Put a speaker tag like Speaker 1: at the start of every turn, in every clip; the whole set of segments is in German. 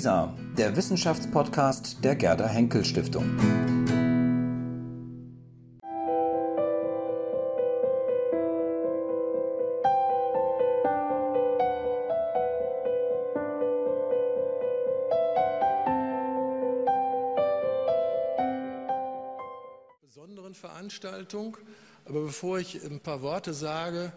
Speaker 1: WISA, der Wissenschaftspodcast der Gerda Henkel Stiftung.
Speaker 2: Besonderen Veranstaltung, aber bevor ich ein paar Worte sage,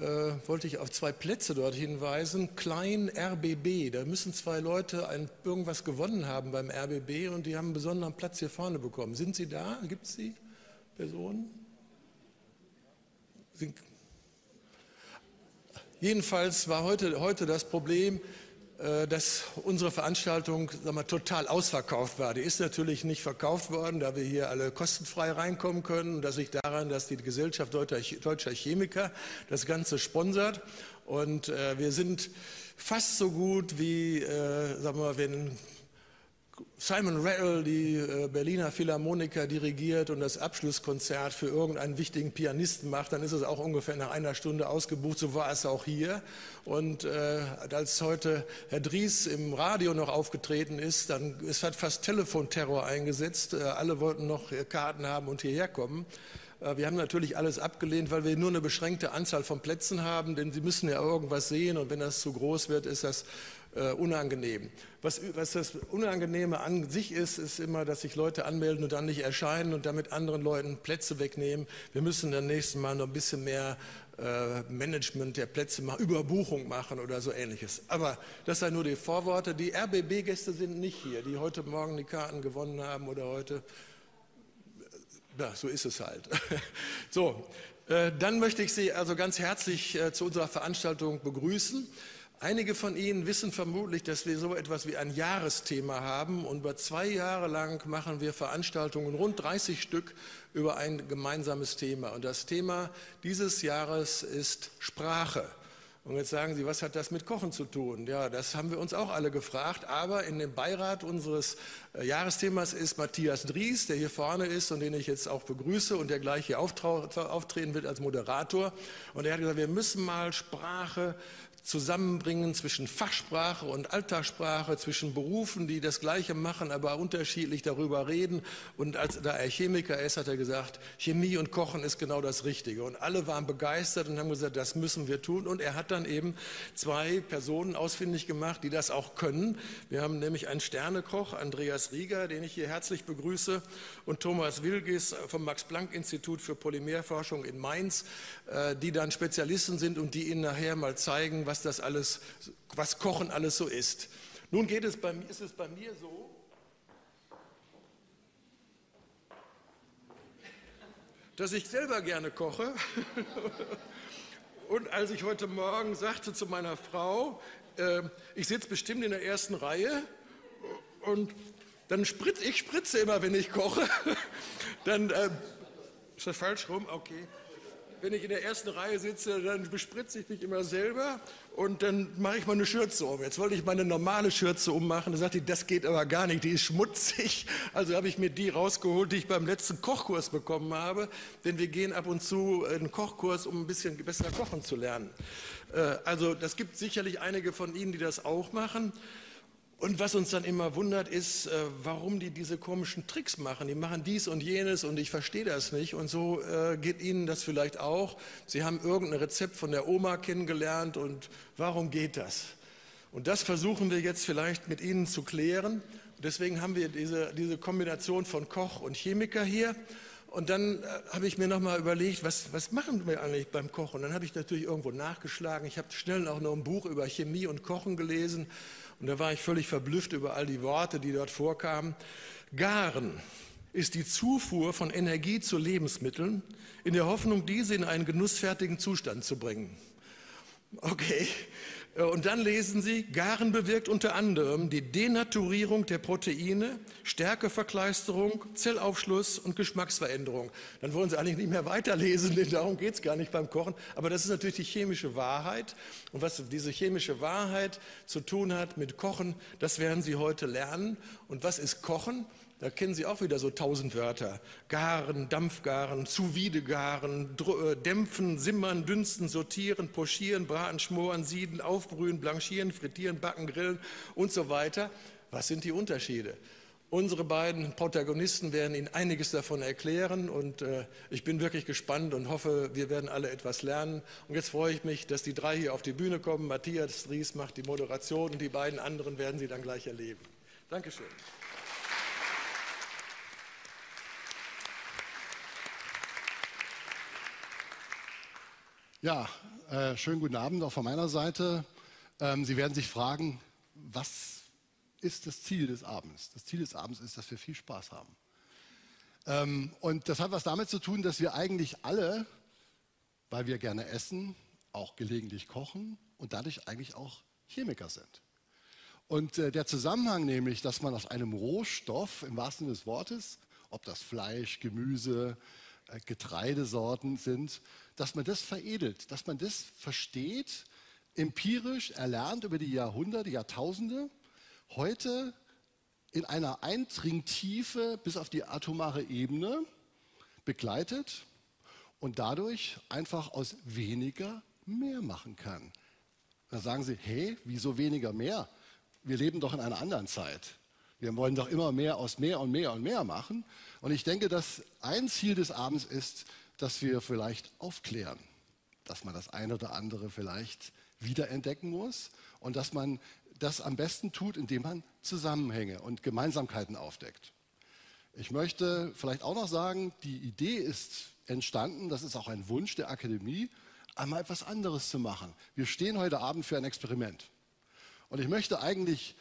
Speaker 2: äh, wollte ich auf zwei Plätze dort hinweisen. Klein RBB, da müssen zwei Leute ein, irgendwas gewonnen haben beim RBB und die haben einen besonderen Platz hier vorne bekommen. Sind Sie da? Gibt es die Personen? Sind, jedenfalls war heute, heute das Problem, dass unsere Veranstaltung sag mal, total ausverkauft war. Die ist natürlich nicht verkauft worden, da wir hier alle kostenfrei reinkommen können. Das liegt daran, dass die Gesellschaft Deutscher Chemiker das Ganze sponsert. Und äh, wir sind fast so gut wie, äh, sagen wir, wenn Simon Rattle die äh, Berliner Philharmoniker dirigiert und das Abschlusskonzert für irgendeinen wichtigen Pianisten macht, dann ist es auch ungefähr nach einer Stunde ausgebucht. So war es auch hier. Und äh, als heute Herr Dries im Radio noch aufgetreten ist, dann es hat fast Telefonterror eingesetzt. Äh, alle wollten noch Karten haben und hierher kommen. Äh, wir haben natürlich alles abgelehnt, weil wir nur eine beschränkte Anzahl von Plätzen haben, denn Sie müssen ja irgendwas sehen und wenn das zu groß wird, ist das äh, unangenehm. Was, was, das Unangenehme an sich ist, ist immer, dass sich Leute anmelden und dann nicht erscheinen und damit anderen Leuten Plätze wegnehmen. Wir müssen dann nächsten Mal noch ein bisschen mehr äh, Management der Plätze machen, Überbuchung machen oder so ähnliches. Aber das sei nur die Vorworte. Die RBB-Gäste sind nicht hier, die heute Morgen die Karten gewonnen haben oder heute. Ja, so ist es halt. So, äh, dann möchte ich Sie also ganz herzlich äh, zu unserer Veranstaltung begrüßen. Einige von Ihnen wissen vermutlich, dass wir so etwas wie ein Jahresthema haben und über zwei Jahre lang machen wir Veranstaltungen, rund 30 Stück, über ein gemeinsames Thema. Und das Thema dieses Jahres ist Sprache. Und jetzt sagen Sie, was hat das mit Kochen zu tun? Ja, das haben wir uns auch alle gefragt. Aber in dem Beirat unseres äh, Jahresthemas ist Matthias Dries, der hier vorne ist und den ich jetzt auch begrüße und der gleich hier auftreten wird als Moderator. Und er hat gesagt, wir müssen mal Sprache Zusammenbringen zwischen Fachsprache und Alltagssprache, zwischen Berufen, die das Gleiche machen, aber unterschiedlich darüber reden. Und als da er Chemiker ist, hat er gesagt, Chemie und Kochen ist genau das Richtige. Und alle waren begeistert und haben gesagt, das müssen wir tun. Und er hat dann eben zwei Personen ausfindig gemacht, die das auch können. Wir haben nämlich einen Sternekoch, Andreas Rieger, den ich hier herzlich begrüße, und Thomas Wilgis vom Max-Planck-Institut für Polymerforschung in Mainz, die dann Spezialisten sind und die Ihnen nachher mal zeigen, was das alles, was Kochen alles so ist. Nun geht es bei, ist es bei mir so, dass ich selber gerne koche. Und als ich heute Morgen sagte zu meiner Frau, äh, ich sitze bestimmt in der ersten Reihe und dann spritze ich spritze immer, wenn ich koche. Dann äh, ist das falsch rum? Okay wenn ich in der ersten Reihe sitze, dann bespritze ich mich immer selber und dann mache ich meine Schürze um. Jetzt wollte ich meine normale Schürze ummachen. Da sagte ich, das geht aber gar nicht, die ist schmutzig. Also habe ich mir die rausgeholt, die ich beim letzten Kochkurs bekommen habe. Denn wir gehen ab und zu in einen Kochkurs, um ein bisschen besser kochen zu lernen. Äh, also das gibt sicherlich einige von Ihnen, die das auch machen. Und was uns dann immer wundert, ist, äh, warum die diese komischen Tricks machen. Die machen dies und jenes und ich verstehe das nicht. Und so äh, geht Ihnen das vielleicht auch. Sie haben irgendein Rezept von der Oma kennengelernt und warum geht das? Und das versuchen wir jetzt vielleicht mit Ihnen zu klären. Deswegen haben wir diese, diese Kombination von Koch und Chemiker hier. Und dann äh, habe ich mir nochmal überlegt, was, was machen wir eigentlich beim Kochen? Und dann habe ich natürlich irgendwo nachgeschlagen. Ich habe schnell auch noch ein Buch über Chemie und Kochen gelesen. Und da war ich völlig verblüfft über all die Worte, die dort vorkamen. Garen ist die Zufuhr von Energie zu Lebensmitteln in der Hoffnung, diese in einen genussfertigen Zustand zu bringen. Okay, und dann lesen Sie, Garen bewirkt unter anderem die Denaturierung der Proteine, Stärkeverkleisterung, Zellaufschluss und Geschmacksveränderung. Dann wollen Sie eigentlich nicht mehr weiterlesen, denn darum geht es gar nicht beim Kochen. Aber das ist natürlich die chemische Wahrheit. Und was diese chemische Wahrheit zu tun hat mit Kochen, das werden Sie heute lernen. Und was ist Kochen? Da kennen Sie auch wieder so tausend Wörter. Garen, Dampfgaren, Zuvidegaren, äh, dämpfen, simmern, dünsten, sortieren, pochieren, braten, schmoren, sieden, aufbrühen, blanchieren, frittieren, backen, grillen und so weiter. Was sind die Unterschiede? Unsere beiden Protagonisten werden Ihnen einiges davon erklären und äh, ich bin wirklich gespannt und hoffe, wir werden alle etwas lernen. Und jetzt freue ich mich, dass die drei hier auf die Bühne kommen. Matthias Ries macht die Moderation und die beiden anderen werden Sie dann gleich erleben. Dankeschön.
Speaker 3: Ja, äh, schönen guten Abend auch von meiner Seite. Ähm, Sie werden sich fragen, was ist das Ziel des Abends. Das Ziel des Abends ist, dass wir viel Spaß haben. Ähm, und das hat was damit zu tun, dass wir eigentlich alle, weil wir gerne essen, auch gelegentlich kochen und dadurch eigentlich auch Chemiker sind. Und äh, der Zusammenhang nämlich, dass man aus einem Rohstoff im wahrsten Sinne des Wortes, ob das Fleisch, Gemüse, äh, Getreidesorten sind, dass man das veredelt, dass man das versteht, empirisch erlernt über die Jahrhunderte, Jahrtausende heute in einer Eindringtiefe bis auf die atomare Ebene begleitet und dadurch einfach aus weniger mehr machen kann. Da sagen Sie, hey, wieso weniger mehr? Wir leben doch in einer anderen Zeit. Wir wollen doch immer mehr aus mehr und mehr und mehr machen. Und ich denke, dass ein Ziel des Abends ist, dass wir vielleicht aufklären, dass man das eine oder andere vielleicht wiederentdecken muss und dass man das am besten tut, indem man Zusammenhänge und Gemeinsamkeiten aufdeckt. Ich möchte vielleicht auch noch sagen, die Idee ist entstanden, das ist auch ein Wunsch der Akademie, einmal etwas anderes zu machen. Wir stehen heute Abend für ein Experiment. Und ich möchte eigentlich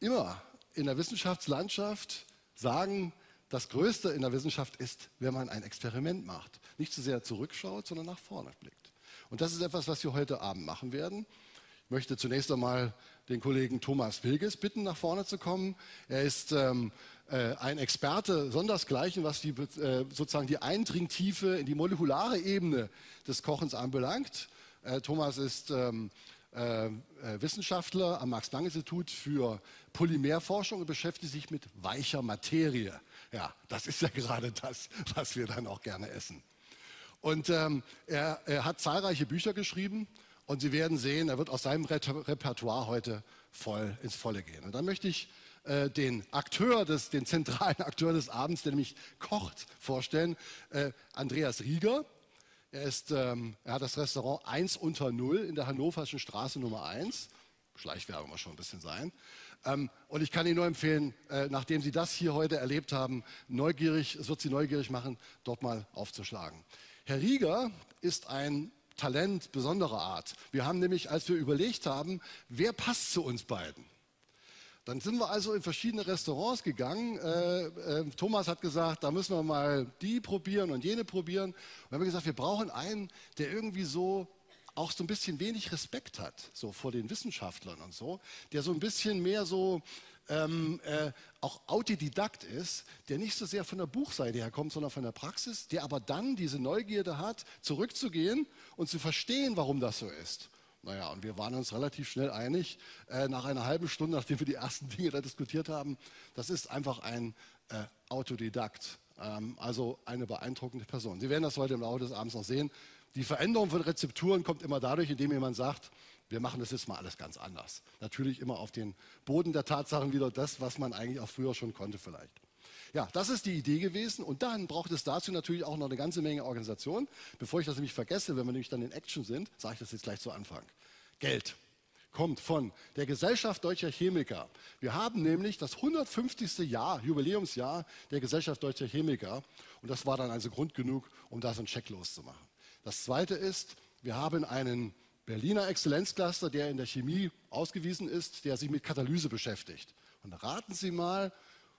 Speaker 3: immer in der Wissenschaftslandschaft sagen, das Größte in der Wissenschaft ist, wenn man ein Experiment macht. Nicht zu sehr zurückschaut, sondern nach vorne blickt. Und das ist etwas, was wir heute Abend machen werden. Ich möchte zunächst einmal den Kollegen Thomas Wilges bitten, nach vorne zu kommen. Er ist ähm, äh, ein Experte sondersgleichen, was die, äh, sozusagen die Eindringtiefe in die molekulare Ebene des Kochens anbelangt. Äh, Thomas ist ähm, äh, äh, Wissenschaftler am Max-Planck-Institut für Polymerforschung und beschäftigt sich mit weicher Materie. Ja, das ist ja gerade das, was wir dann auch gerne essen. Und ähm, er, er hat zahlreiche Bücher geschrieben und Sie werden sehen, er wird aus seinem Repertoire heute voll ins Volle gehen. Und dann möchte ich äh, den Akteur, des, den zentralen Akteur des Abends, der nämlich kocht, vorstellen. Äh, Andreas Rieger. Er, ist, ähm, er hat das Restaurant 1 unter 0 in der Hannoverschen Straße Nummer 1. Schleichwerbung muss schon ein bisschen sein. Ähm, und ich kann Ihnen nur empfehlen, äh, nachdem Sie das hier heute erlebt haben, neugierig, es wird Sie neugierig machen, dort mal aufzuschlagen. Herr Rieger ist ein Talent besonderer Art. Wir haben nämlich, als wir überlegt haben, wer passt zu uns beiden, dann sind wir also in verschiedene Restaurants gegangen. Äh, äh, Thomas hat gesagt, da müssen wir mal die probieren und jene probieren. Und wir haben gesagt, wir brauchen einen, der irgendwie so auch so ein bisschen wenig Respekt hat, so vor den Wissenschaftlern und so, der so ein bisschen mehr so ähm, äh, auch Autodidakt ist, der nicht so sehr von der Buchseite her kommt, sondern von der Praxis, der aber dann diese Neugierde hat, zurückzugehen und zu verstehen, warum das so ist. Naja, und wir waren uns relativ schnell einig, äh, nach einer halben Stunde, nachdem wir die ersten Dinge da diskutiert haben, das ist einfach ein äh, Autodidakt, ähm, also eine beeindruckende Person. Sie werden das heute im Laufe des Abends noch sehen. Die Veränderung von Rezepturen kommt immer dadurch, indem jemand sagt, wir machen das jetzt mal alles ganz anders. Natürlich immer auf den Boden der Tatsachen wieder das, was man eigentlich auch früher schon konnte vielleicht. Ja, das ist die Idee gewesen und dann braucht es dazu natürlich auch noch eine ganze Menge Organisation. Bevor ich das nämlich vergesse, wenn wir nämlich dann in Action sind, sage ich das jetzt gleich zu Anfang. Geld kommt von der Gesellschaft Deutscher Chemiker. Wir haben nämlich das 150. Jahr, Jubiläumsjahr der Gesellschaft Deutscher Chemiker und das war dann also Grund genug, um da so einen Check loszumachen. Das Zweite ist, wir haben einen Berliner Exzellenzcluster, der in der Chemie ausgewiesen ist, der sich mit Katalyse beschäftigt. Und raten Sie mal,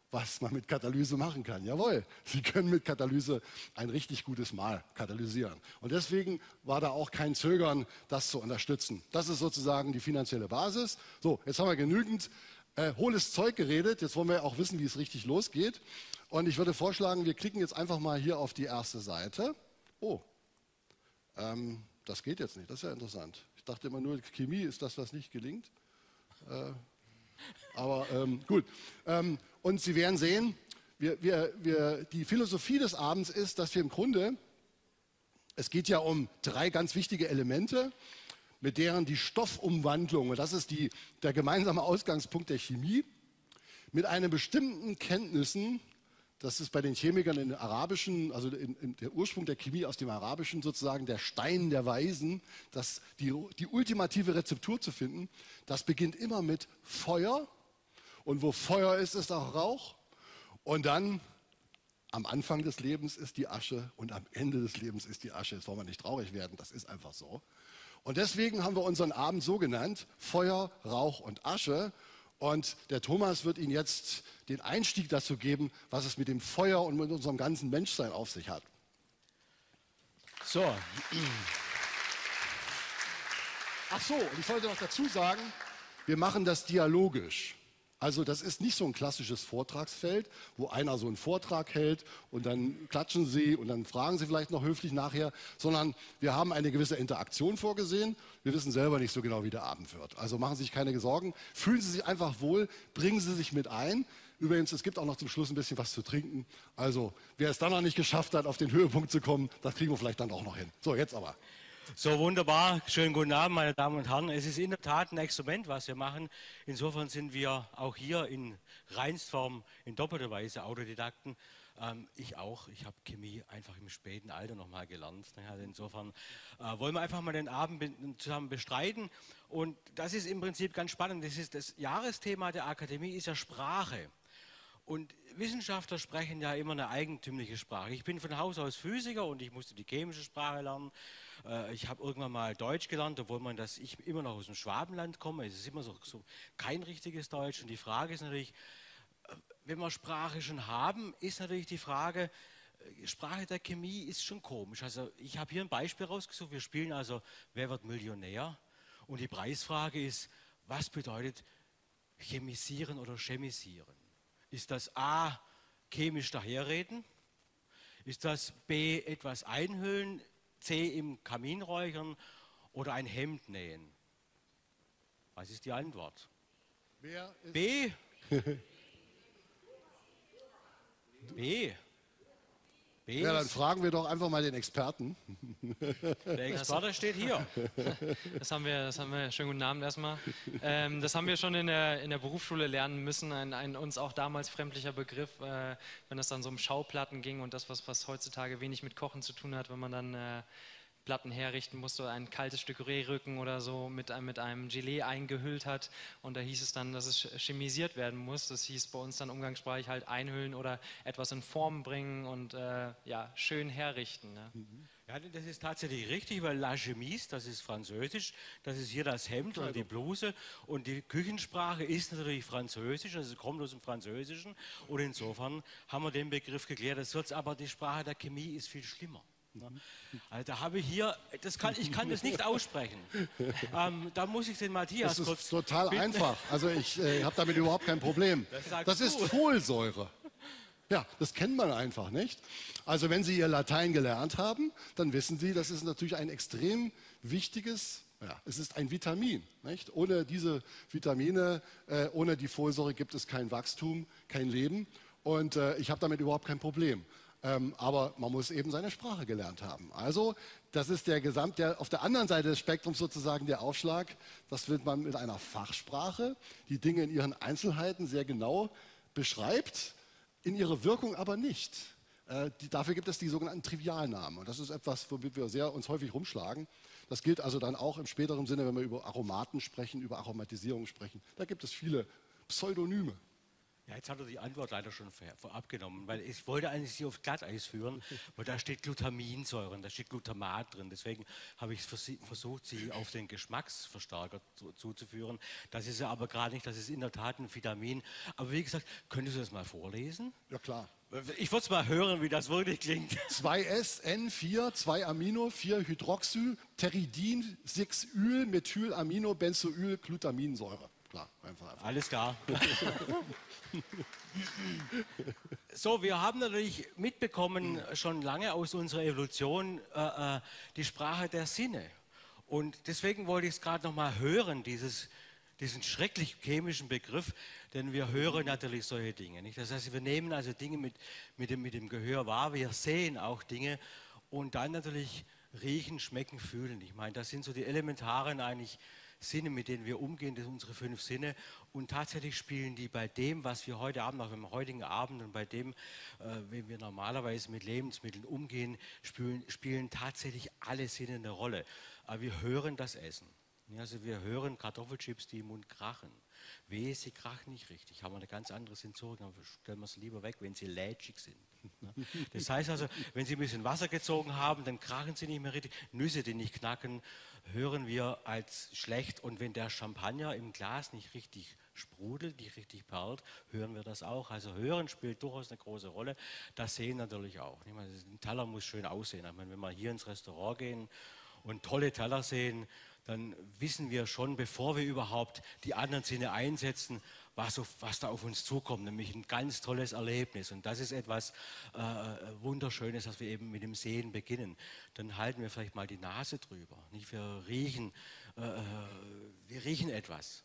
Speaker 3: was man mit Katalyse machen kann. Jawohl, Sie können mit Katalyse ein richtig gutes Mal katalysieren. Und deswegen war da auch kein Zögern, das zu unterstützen. Das ist sozusagen die finanzielle Basis. So, jetzt haben wir genügend äh, hohles Zeug geredet. Jetzt wollen wir auch wissen, wie es richtig losgeht. Und ich würde vorschlagen, wir klicken jetzt einfach mal hier auf die erste Seite. Oh, ähm, das geht jetzt nicht, das ist ja interessant. Ich dachte immer nur, Chemie ist das, was nicht gelingt. Äh, aber ähm, gut. Ähm, und Sie werden sehen, wir, wir, wir, die Philosophie des Abends ist, dass wir im Grunde, es geht ja um drei ganz wichtige Elemente, mit deren die Stoffumwandlung, und das ist die, der gemeinsame Ausgangspunkt der Chemie, mit einem bestimmten Kenntnissen, das ist bei den Chemikern in arabischen, also in, in der Ursprung der Chemie aus dem Arabischen sozusagen der Stein der Weisen, das, die, die ultimative Rezeptur zu finden, das beginnt immer mit Feuer. Und wo Feuer ist, ist auch Rauch. Und dann am Anfang des Lebens ist die Asche und am Ende des Lebens ist die Asche. Jetzt wollen wir nicht traurig werden, das ist einfach so. Und deswegen haben wir unseren Abend so genannt, Feuer, Rauch und Asche. Und der Thomas wird Ihnen jetzt den Einstieg dazu geben, was es mit dem Feuer und mit unserem ganzen Menschsein auf sich hat.
Speaker 4: So.
Speaker 3: Ach so, und ich wollte noch dazu sagen, wir machen das dialogisch. Also das ist nicht so ein klassisches Vortragsfeld, wo einer so einen Vortrag hält und dann klatschen Sie und dann fragen Sie vielleicht noch höflich nachher, sondern wir haben eine gewisse Interaktion vorgesehen. Wir wissen selber nicht so genau, wie der Abend wird. Also machen Sie sich keine Sorgen, fühlen Sie sich einfach wohl, bringen Sie sich mit ein. Übrigens, es gibt auch noch zum Schluss ein bisschen was zu trinken. Also wer es dann noch nicht geschafft hat, auf den Höhepunkt zu kommen, das kriegen wir vielleicht dann auch noch hin. So, jetzt aber.
Speaker 4: So wunderbar. Schönen guten Abend, meine Damen und Herren. Es ist in der Tat ein Experiment, was wir machen. Insofern sind wir auch hier in Reinstform in doppelter Weise Autodidakten. Ähm, ich auch. Ich habe Chemie einfach im späten Alter nochmal gelernt. Also insofern äh, wollen wir einfach mal den Abend zusammen bestreiten. Und das ist im Prinzip ganz spannend. Das, ist das Jahresthema der Akademie ist ja Sprache. Und Wissenschaftler sprechen ja immer eine eigentümliche Sprache. Ich bin von Haus aus Physiker und ich musste die chemische Sprache lernen. Äh, ich habe irgendwann mal Deutsch gelernt, obwohl man das, ich immer noch aus dem Schwabenland komme. Es ist immer so, so kein richtiges Deutsch. Und die Frage ist natürlich, äh, wenn wir Sprache schon haben, ist natürlich die Frage, äh, Sprache der Chemie ist schon komisch. Also ich habe hier ein Beispiel rausgesucht. Wir spielen also Wer wird Millionär? Und die Preisfrage ist, was bedeutet chemisieren oder chemisieren? Ist das A, chemisch daherreden? Ist das B, etwas einhüllen? C im Kamin räuchern oder ein Hemd nähen? Was ist die Antwort? B. B.
Speaker 3: B. Ja, dann fragen wir doch einfach mal den Experten.
Speaker 4: Der Experte steht hier.
Speaker 5: Das haben wir, das haben wir, schönen guten Abend erstmal. Ähm, das haben wir schon in der, in der Berufsschule lernen müssen, ein, ein uns auch damals fremdlicher Begriff, äh, wenn es dann so um Schauplatten ging und das, was, was heutzutage wenig mit Kochen zu tun hat, wenn man dann äh, Platten herrichten musste, ein kaltes Stück Rehrücken oder so mit, mit einem Gelee eingehüllt hat. Und da hieß es dann, dass es chemisiert werden muss. Das hieß bei uns dann umgangssprachlich halt einhüllen oder etwas in Form bringen und äh, ja, schön herrichten. Ne?
Speaker 4: Ja, das ist tatsächlich richtig, weil La Chemise, das ist französisch, das ist hier das Hemd oder die Bluse und die Küchensprache ist natürlich französisch, also kommt aus dem Französischen und insofern haben wir den Begriff geklärt. Das wird aber die Sprache der Chemie ist viel schlimmer. Also da habe ich hier, das kann, ich kann das nicht aussprechen. Ähm, da muss ich den Matthias
Speaker 3: Das ist total bitten. einfach. Also ich äh, habe damit überhaupt kein Problem. Das, das ist Folsäure. Ja, das kennt man einfach nicht. Also wenn Sie Ihr Latein gelernt haben, dann wissen Sie, das ist natürlich ein extrem wichtiges, ja, es ist ein Vitamin. Nicht? Ohne diese Vitamine, äh, ohne die Folsäure gibt es kein Wachstum, kein Leben. Und äh, ich habe damit überhaupt kein Problem. Ähm, aber man muss eben seine Sprache gelernt haben. Also das ist der Gesamt, der auf der anderen Seite des Spektrums sozusagen der Aufschlag. Das wird man mit einer Fachsprache, die Dinge in ihren Einzelheiten sehr genau beschreibt, in ihrer Wirkung aber nicht. Äh, die, dafür gibt es die sogenannten Trivialnamen. Und das ist etwas, womit wir sehr uns häufig rumschlagen. Das gilt also dann auch im späteren Sinne, wenn wir über Aromaten sprechen, über Aromatisierung sprechen. Da gibt es viele Pseudonyme.
Speaker 4: Ja, jetzt hat er die Antwort leider schon vorab genommen, weil ich wollte eigentlich Sie auf Glatteis führen, weil da steht Glutaminsäuren, da steht Glutamat drin. Deswegen habe ich versucht, Sie auf den Geschmacksverstärker zu, zuzuführen. Das ist ja aber gerade nicht, das ist in der Tat ein Vitamin. Aber wie gesagt, könntest du das mal vorlesen?
Speaker 3: Ja, klar.
Speaker 4: Ich würde es mal hören, wie das wirklich klingt.
Speaker 3: 2S, N4, 2 Amino, 4 Hydroxy, Pteridin, 6 Öl, Methyl, Amino, Benzoyl, Glutaminsäure. Klar,
Speaker 4: einfach. einfach. Alles klar. so, wir haben natürlich mitbekommen, schon lange aus unserer Evolution, äh, äh, die Sprache der Sinne. Und deswegen wollte ich es gerade noch mal hören, dieses, diesen schrecklich chemischen Begriff, denn wir hören natürlich solche Dinge. Nicht? Das heißt, wir nehmen also Dinge mit, mit, dem, mit dem Gehör wahr, wir sehen auch Dinge und dann natürlich riechen, schmecken, fühlen. Ich meine, das sind so die elementaren eigentlich Sinne, mit denen wir umgehen, das sind unsere fünf Sinne. Und tatsächlich spielen die bei dem, was wir heute Abend, auch beim heutigen Abend und bei dem, äh, wenn wir normalerweise mit Lebensmitteln umgehen, spielen, spielen tatsächlich alle Sinne eine Rolle. Aber wir hören das Essen. Also wir hören Kartoffelchips, die im Mund krachen. Wehe, sie krachen nicht richtig. Haben wir eine ganz andere Sensorik, dann stellen wir sie lieber weg, wenn sie lätschig sind. Das heißt also, wenn Sie ein bisschen Wasser gezogen haben, dann krachen sie nicht mehr richtig. Nüsse, die nicht knacken, hören wir als schlecht. Und wenn der Champagner im Glas nicht richtig sprudelt, nicht richtig perlt, hören wir das auch. Also Hören spielt durchaus eine große Rolle. Das Sehen natürlich auch. Ein Teller muss schön aussehen. Ich meine, wenn wir hier ins Restaurant gehen und tolle Teller sehen, dann wissen wir schon, bevor wir überhaupt die anderen Sinne einsetzen, was, auf, was da auf uns zukommt, nämlich ein ganz tolles Erlebnis. Und das ist etwas äh, Wunderschönes, dass wir eben mit dem Sehen beginnen. Dann halten wir vielleicht mal die Nase drüber. Nicht? Wir, riechen, äh, äh wir riechen etwas.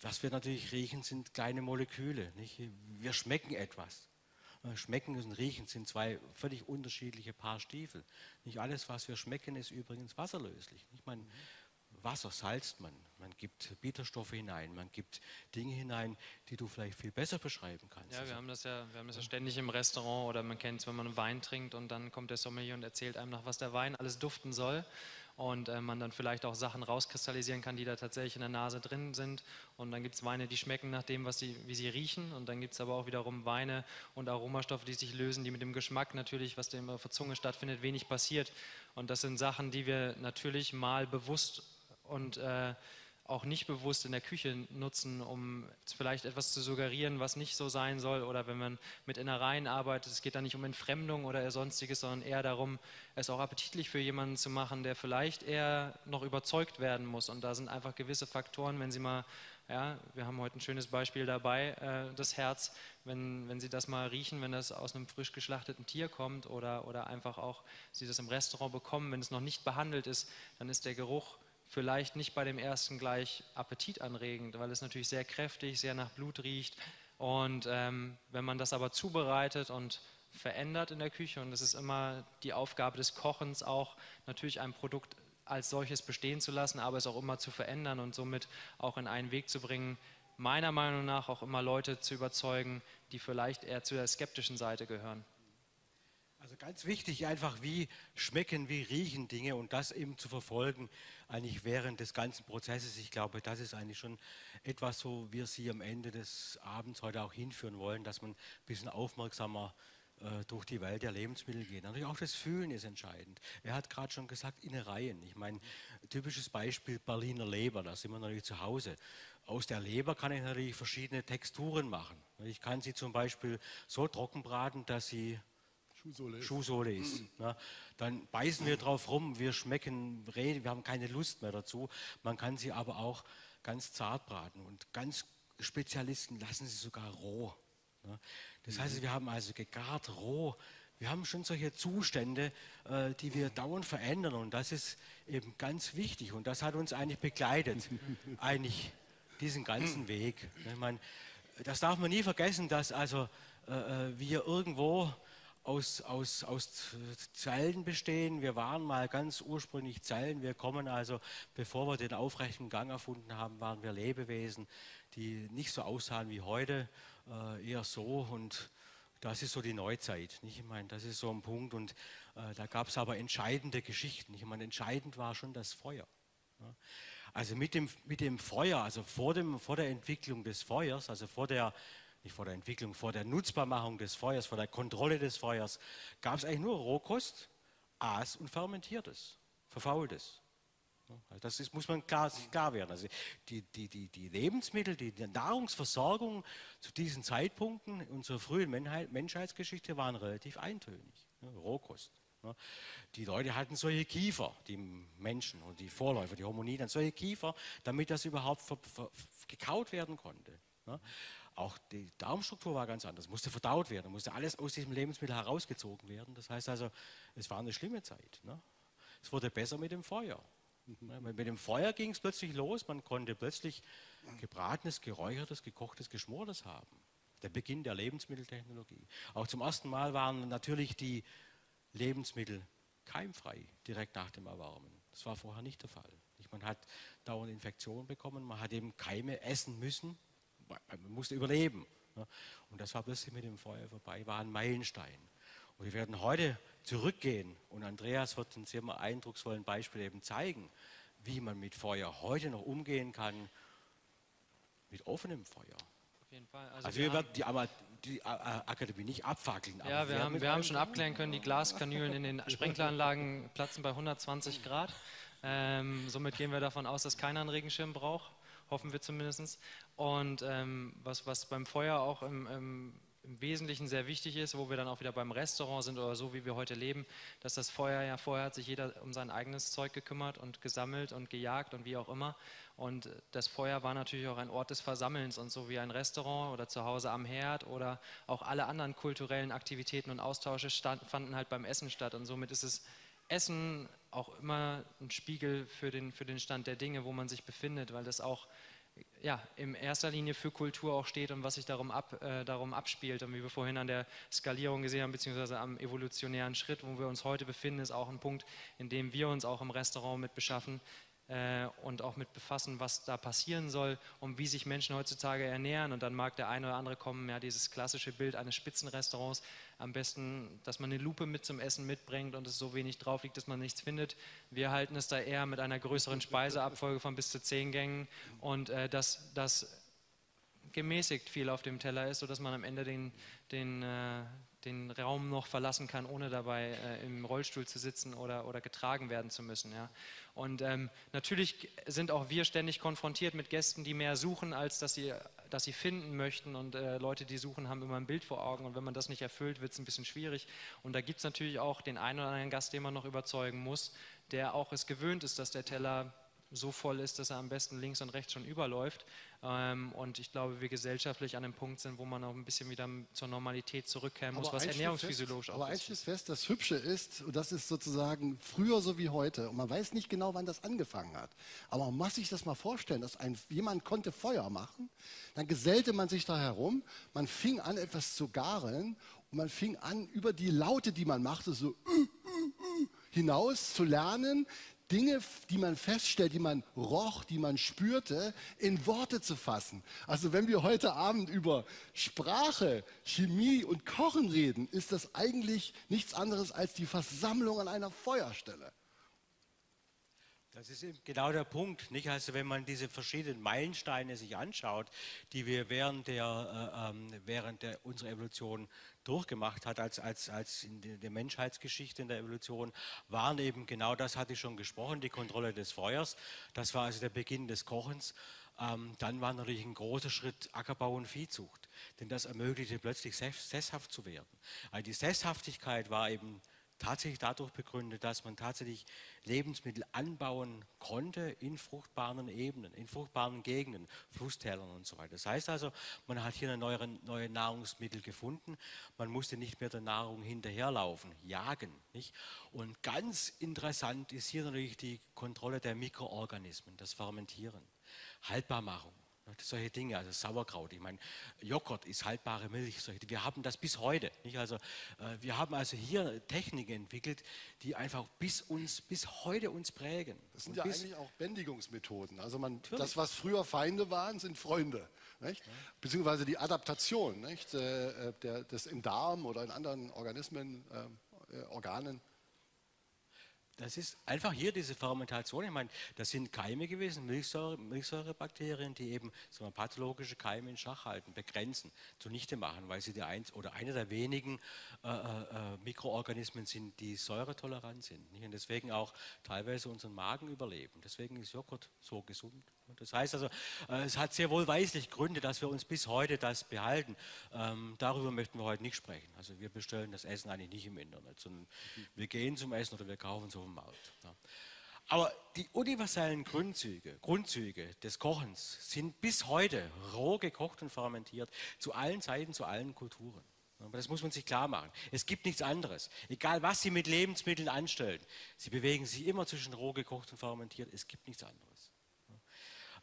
Speaker 4: Was wir natürlich riechen, sind kleine Moleküle. Nicht? Wir schmecken etwas. Äh, schmecken und Riechen sind zwei völlig unterschiedliche Paar Stiefel. Nicht alles, was wir schmecken, ist übrigens wasserlöslich. Ich meine, Wasser salzt man, man gibt Bitterstoffe hinein, man gibt Dinge hinein, die du vielleicht viel besser beschreiben kannst.
Speaker 5: Ja, wir haben das ja, wir haben das ja ständig im Restaurant oder man kennt es, wenn man Wein trinkt und dann kommt der Sommelier und erzählt einem noch, was der Wein alles duften soll und äh, man dann vielleicht auch Sachen rauskristallisieren kann, die da tatsächlich in der Nase drin sind. Und dann gibt es Weine, die schmecken nach dem, was sie, wie sie riechen. Und dann gibt es aber auch wiederum Weine und Aromastoffe, die sich lösen, die mit dem Geschmack natürlich, was dem auf der Zunge stattfindet, wenig passiert. Und das sind Sachen, die wir natürlich mal bewusst und äh, auch nicht bewusst in der Küche nutzen, um vielleicht etwas zu suggerieren, was nicht so sein soll. Oder wenn man mit Innereien arbeitet, es geht da nicht um Entfremdung oder sonstiges, sondern eher darum, es auch appetitlich für jemanden zu machen, der vielleicht eher noch überzeugt werden muss. Und da sind einfach gewisse Faktoren, wenn Sie mal, ja, wir haben heute ein schönes Beispiel dabei, äh, das Herz, wenn, wenn Sie das mal riechen, wenn das aus einem frisch geschlachteten Tier kommt oder, oder einfach auch Sie das im Restaurant bekommen, wenn es noch nicht behandelt ist, dann ist der Geruch vielleicht nicht bei dem ersten gleich appetitanregend, weil es natürlich sehr kräftig, sehr nach Blut riecht. Und ähm, wenn man das aber zubereitet und verändert in der Küche, und das ist immer die Aufgabe des Kochens auch, natürlich ein Produkt als solches bestehen zu lassen, aber es auch immer zu verändern und somit auch in einen Weg zu bringen, meiner Meinung nach auch immer Leute zu überzeugen, die vielleicht eher zu der skeptischen Seite gehören.
Speaker 4: Ganz wichtig einfach, wie schmecken, wie riechen Dinge und das eben zu verfolgen, eigentlich während des ganzen Prozesses. Ich glaube, das ist eigentlich schon etwas, wo wir Sie am Ende des Abends heute auch hinführen wollen, dass man ein bisschen aufmerksamer äh, durch die Welt der Lebensmittel geht. Natürlich auch das Fühlen ist entscheidend. Er hat gerade schon gesagt, Innereien. Ich meine, typisches Beispiel Berliner Leber, da sind wir natürlich zu Hause. Aus der Leber kann ich natürlich verschiedene Texturen machen. Ich kann sie zum Beispiel so trocken braten, dass sie Schuhsohle ist. Schuhsohle ist ne? Dann beißen wir drauf rum, wir schmecken, reden, wir haben keine Lust mehr dazu. Man kann sie aber auch ganz zart braten und ganz Spezialisten lassen sie sogar roh. Ne? Das heißt, wir haben also gegart, roh. Wir haben schon solche Zustände, äh, die wir dauernd verändern und das ist eben ganz wichtig und das hat uns eigentlich begleitet, eigentlich diesen ganzen Weg. Ne? Meine, das darf man nie vergessen, dass also äh, äh wir irgendwo aus, aus, aus Zellen bestehen. Wir waren mal ganz ursprünglich Zellen. Wir kommen also, bevor wir den aufrechten Gang erfunden haben, waren wir Lebewesen, die nicht so aussahen wie heute, äh, eher so. Und das ist so die Neuzeit. Nicht? Ich meine, das ist so ein Punkt. Und äh, da gab es aber entscheidende Geschichten. Ich meine, entscheidend war schon das Feuer. Ja. Also mit dem, mit dem Feuer, also vor, dem, vor der Entwicklung des Feuers, also vor der nicht vor der Entwicklung, vor der Nutzbarmachung des Feuers, vor der Kontrolle des Feuers, gab es eigentlich nur Rohkost, Aas und Fermentiertes, Verfaultes. Also das ist, muss man klar, klar werden. Also die, die, die, die Lebensmittel, die, Nahrungsversorgung zu diesen Zeitpunkten unserer frühen Menschheitsgeschichte waren relativ eintönig. Rohkost. Die Leute hatten solche Kiefer, die Menschen und die Vorläufer, die Homoniden, solche Kiefer, damit das überhaupt gekaut werden konnte. Auch die Darmstruktur war ganz anders, musste verdaut werden, musste alles aus diesem Lebensmittel herausgezogen werden. Das heißt also, es war eine schlimme Zeit. Ne? Es wurde besser mit dem Feuer. Mhm. Mit dem Feuer ging es plötzlich los, man konnte plötzlich gebratenes, geräuchertes, gekochtes, geschmortes haben. Der Beginn der Lebensmitteltechnologie. Auch zum ersten Mal waren natürlich die Lebensmittel keimfrei direkt nach dem Erwärmen. Das war vorher nicht der Fall. Man hat dauernd Infektionen bekommen. Man hat eben Keime essen müssen. Man musste überleben. Und das war plötzlich mit dem Feuer vorbei, war ein Meilenstein. Und wir werden heute zurückgehen und Andreas wird uns sehr eindrucksvollen Beispiel eben zeigen, wie man mit Feuer heute noch umgehen kann, mit offenem Feuer. Auf jeden Fall. Also, also wir, werden die, die, Akademie nicht abfackeln.
Speaker 5: Ja, wir, haben, wir haben schon abklären können, die Glaskanülen in den Sprenkleranlagen platzen bei 120 Grad. Ähm, somit gehen wir davon aus, dass keiner einen Regenschirm braucht, hoffen wir zumindest. Und ähm, was, was beim Feuer auch im, im im Wesentlichen sehr wichtig ist, wo wir dann auch wieder beim Restaurant sind oder so, wie wir heute leben, dass das Feuer ja vorher hat sich jeder um sein eigenes Zeug gekümmert und gesammelt und gejagt und wie auch immer. Und das Feuer war natürlich auch ein Ort des Versammelns und so wie ein Restaurant oder zu Hause am Herd oder auch alle anderen kulturellen Aktivitäten und Austausche stand, fanden halt beim Essen statt. Und somit ist es Essen auch immer ein Spiegel für den, für den Stand der Dinge, wo man sich befindet, weil das auch ja, in erster Linie für Kultur auch steht und was sich darum, ab, äh, darum abspielt. Und wie wir vorhin an der Skalierung gesehen haben, beziehungsweise am evolutionären Schritt, wo wir uns heute befinden, ist auch ein Punkt, in dem wir uns auch im Restaurant mit beschaffen, äh, und auch mit befassen, was da passieren soll und wie sich Menschen heutzutage ernähren. Und dann mag der eine oder andere kommen, ja, dieses klassische Bild eines Spitzenrestaurants, am besten, dass man eine Lupe mit zum Essen mitbringt und es so wenig drauf liegt, dass man nichts findet. Wir halten es da eher mit einer größeren Speiseabfolge von bis zu zehn Gängen und äh, dass das gemäßigt viel auf dem Teller ist, sodass man am Ende den, den, äh, den Raum noch verlassen kann, ohne dabei äh, im Rollstuhl zu sitzen oder, oder getragen werden zu müssen. Ja. Und ähm, natürlich sind auch wir ständig konfrontiert mit Gästen, die mehr suchen, als dass sie, dass sie finden möchten. Und äh, Leute, die suchen, haben immer ein Bild vor Augen. Und wenn man das nicht erfüllt, wird es ein bisschen schwierig. Und da gibt es natürlich auch den einen oder anderen Gast, den man noch überzeugen muss, der auch es gewöhnt ist, dass der Teller so voll ist, dass er am besten links und rechts schon überläuft. Ähm, und ich glaube, wir gesellschaftlich an einem Punkt sind, wo man auch ein bisschen wieder zur Normalität zurückkehren muss, aber was ernährungsphysiologisch
Speaker 3: auch aber ist. Aber eins ist fest, das Hübsche ist, und das ist sozusagen früher so wie heute, und man weiß nicht genau, wann das angefangen hat, aber man muss sich das mal vorstellen, dass ein, jemand konnte Feuer machen, dann gesellte man sich da herum, man fing an, etwas zu garen, und man fing an, über die Laute, die man machte, so hinaus zu lernen, Dinge, die man feststellt, die man roch, die man spürte, in Worte zu fassen. Also wenn wir heute Abend über Sprache, Chemie und Kochen reden, ist das eigentlich nichts anderes als die Versammlung an einer Feuerstelle.
Speaker 4: Das ist eben genau der Punkt. Nicht? Also wenn man diese verschiedenen Meilensteine sich anschaut, die wir während, der, äh, ähm, während der, unserer Evolution durchgemacht hat, als, als, als in der Menschheitsgeschichte in der Evolution, waren eben genau das, hatte ich schon gesprochen, die Kontrolle des Feuers. Das war also der Beginn des Kochens. Ähm, dann war natürlich ein großer Schritt Ackerbau und Viehzucht, denn das ermöglichte plötzlich sesshaft zu werden. Also die Sesshaftigkeit war eben tatsächlich dadurch begründet, dass man tatsächlich Lebensmittel anbauen konnte in fruchtbaren Ebenen, in fruchtbaren Gegenden, Flusstälern und so weiter. Das heißt also, man hat hier neue, neue Nahrungsmittel gefunden. Man musste nicht mehr der Nahrung hinterherlaufen, jagen. Nicht? Und ganz interessant ist hier natürlich die Kontrolle der Mikroorganismen, das Fermentieren, Haltbarmachung. Solche Dinge, also Sauerkraut, ich meine, Joghurt ist haltbare Milch, solche, wir haben das bis heute. Nicht? Also, äh, wir haben also hier Techniken entwickelt, die einfach bis uns, bis heute uns prägen.
Speaker 3: Das sind Und ja eigentlich auch Bändigungsmethoden. Also man, das, was früher Feinde waren, sind Freunde. Nicht? Beziehungsweise die Adaptation nicht? Äh, der, des im Darm oder in anderen Organismen, äh, Organen
Speaker 4: das ist einfach hier diese Fermentation. Ich meine, das sind Keime gewesen, Milchsäure, Milchsäurebakterien, die eben so eine pathologische Keime in Schach halten, begrenzen, zunichte machen, weil sie die eins oder eine der wenigen äh, äh, äh, Mikroorganismen sind, die säuretolerant sind. Nicht? Und deswegen auch teilweise unseren Magen überleben. Deswegen ist Joghurt so gesund. Das heißt also, äh, es hat sehr wohl weislich Gründe, dass wir uns bis heute das behalten. Ähm, darüber möchten wir heute nicht sprechen. Also wir bestellen das Essen eigentlich nicht im Internet, sondern wir gehen zum Essen oder wir kaufen es auf dem Markt. Aber die universellen Grundzüge, Grundzüge des Kochens sind bis heute roh gekocht und fermentiert, zu allen Zeiten, zu allen Kulturen. Aber das muss man sich klar machen. Es gibt nichts anderes. Egal, was Sie mit Lebensmitteln anstellen, Sie bewegen sich immer zwischen roh gekocht und fermentiert. Es gibt nichts anderes.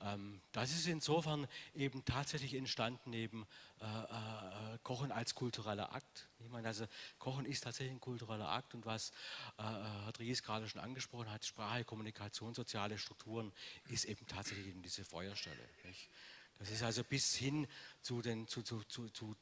Speaker 4: Ähm, das ist insofern eben tatsächlich entstanden, eben äh, äh, Kochen als kultureller Akt. Ich meine, also Kochen ist tatsächlich ein kultureller Akt und was äh, Herr Dries gerade schon angesprochen hat, Sprache, Kommunikation, soziale Strukturen, ist eben tatsächlich eben diese Feuerstelle. Nicht? Das ist also bis hin zu den zu, zu, zu, zu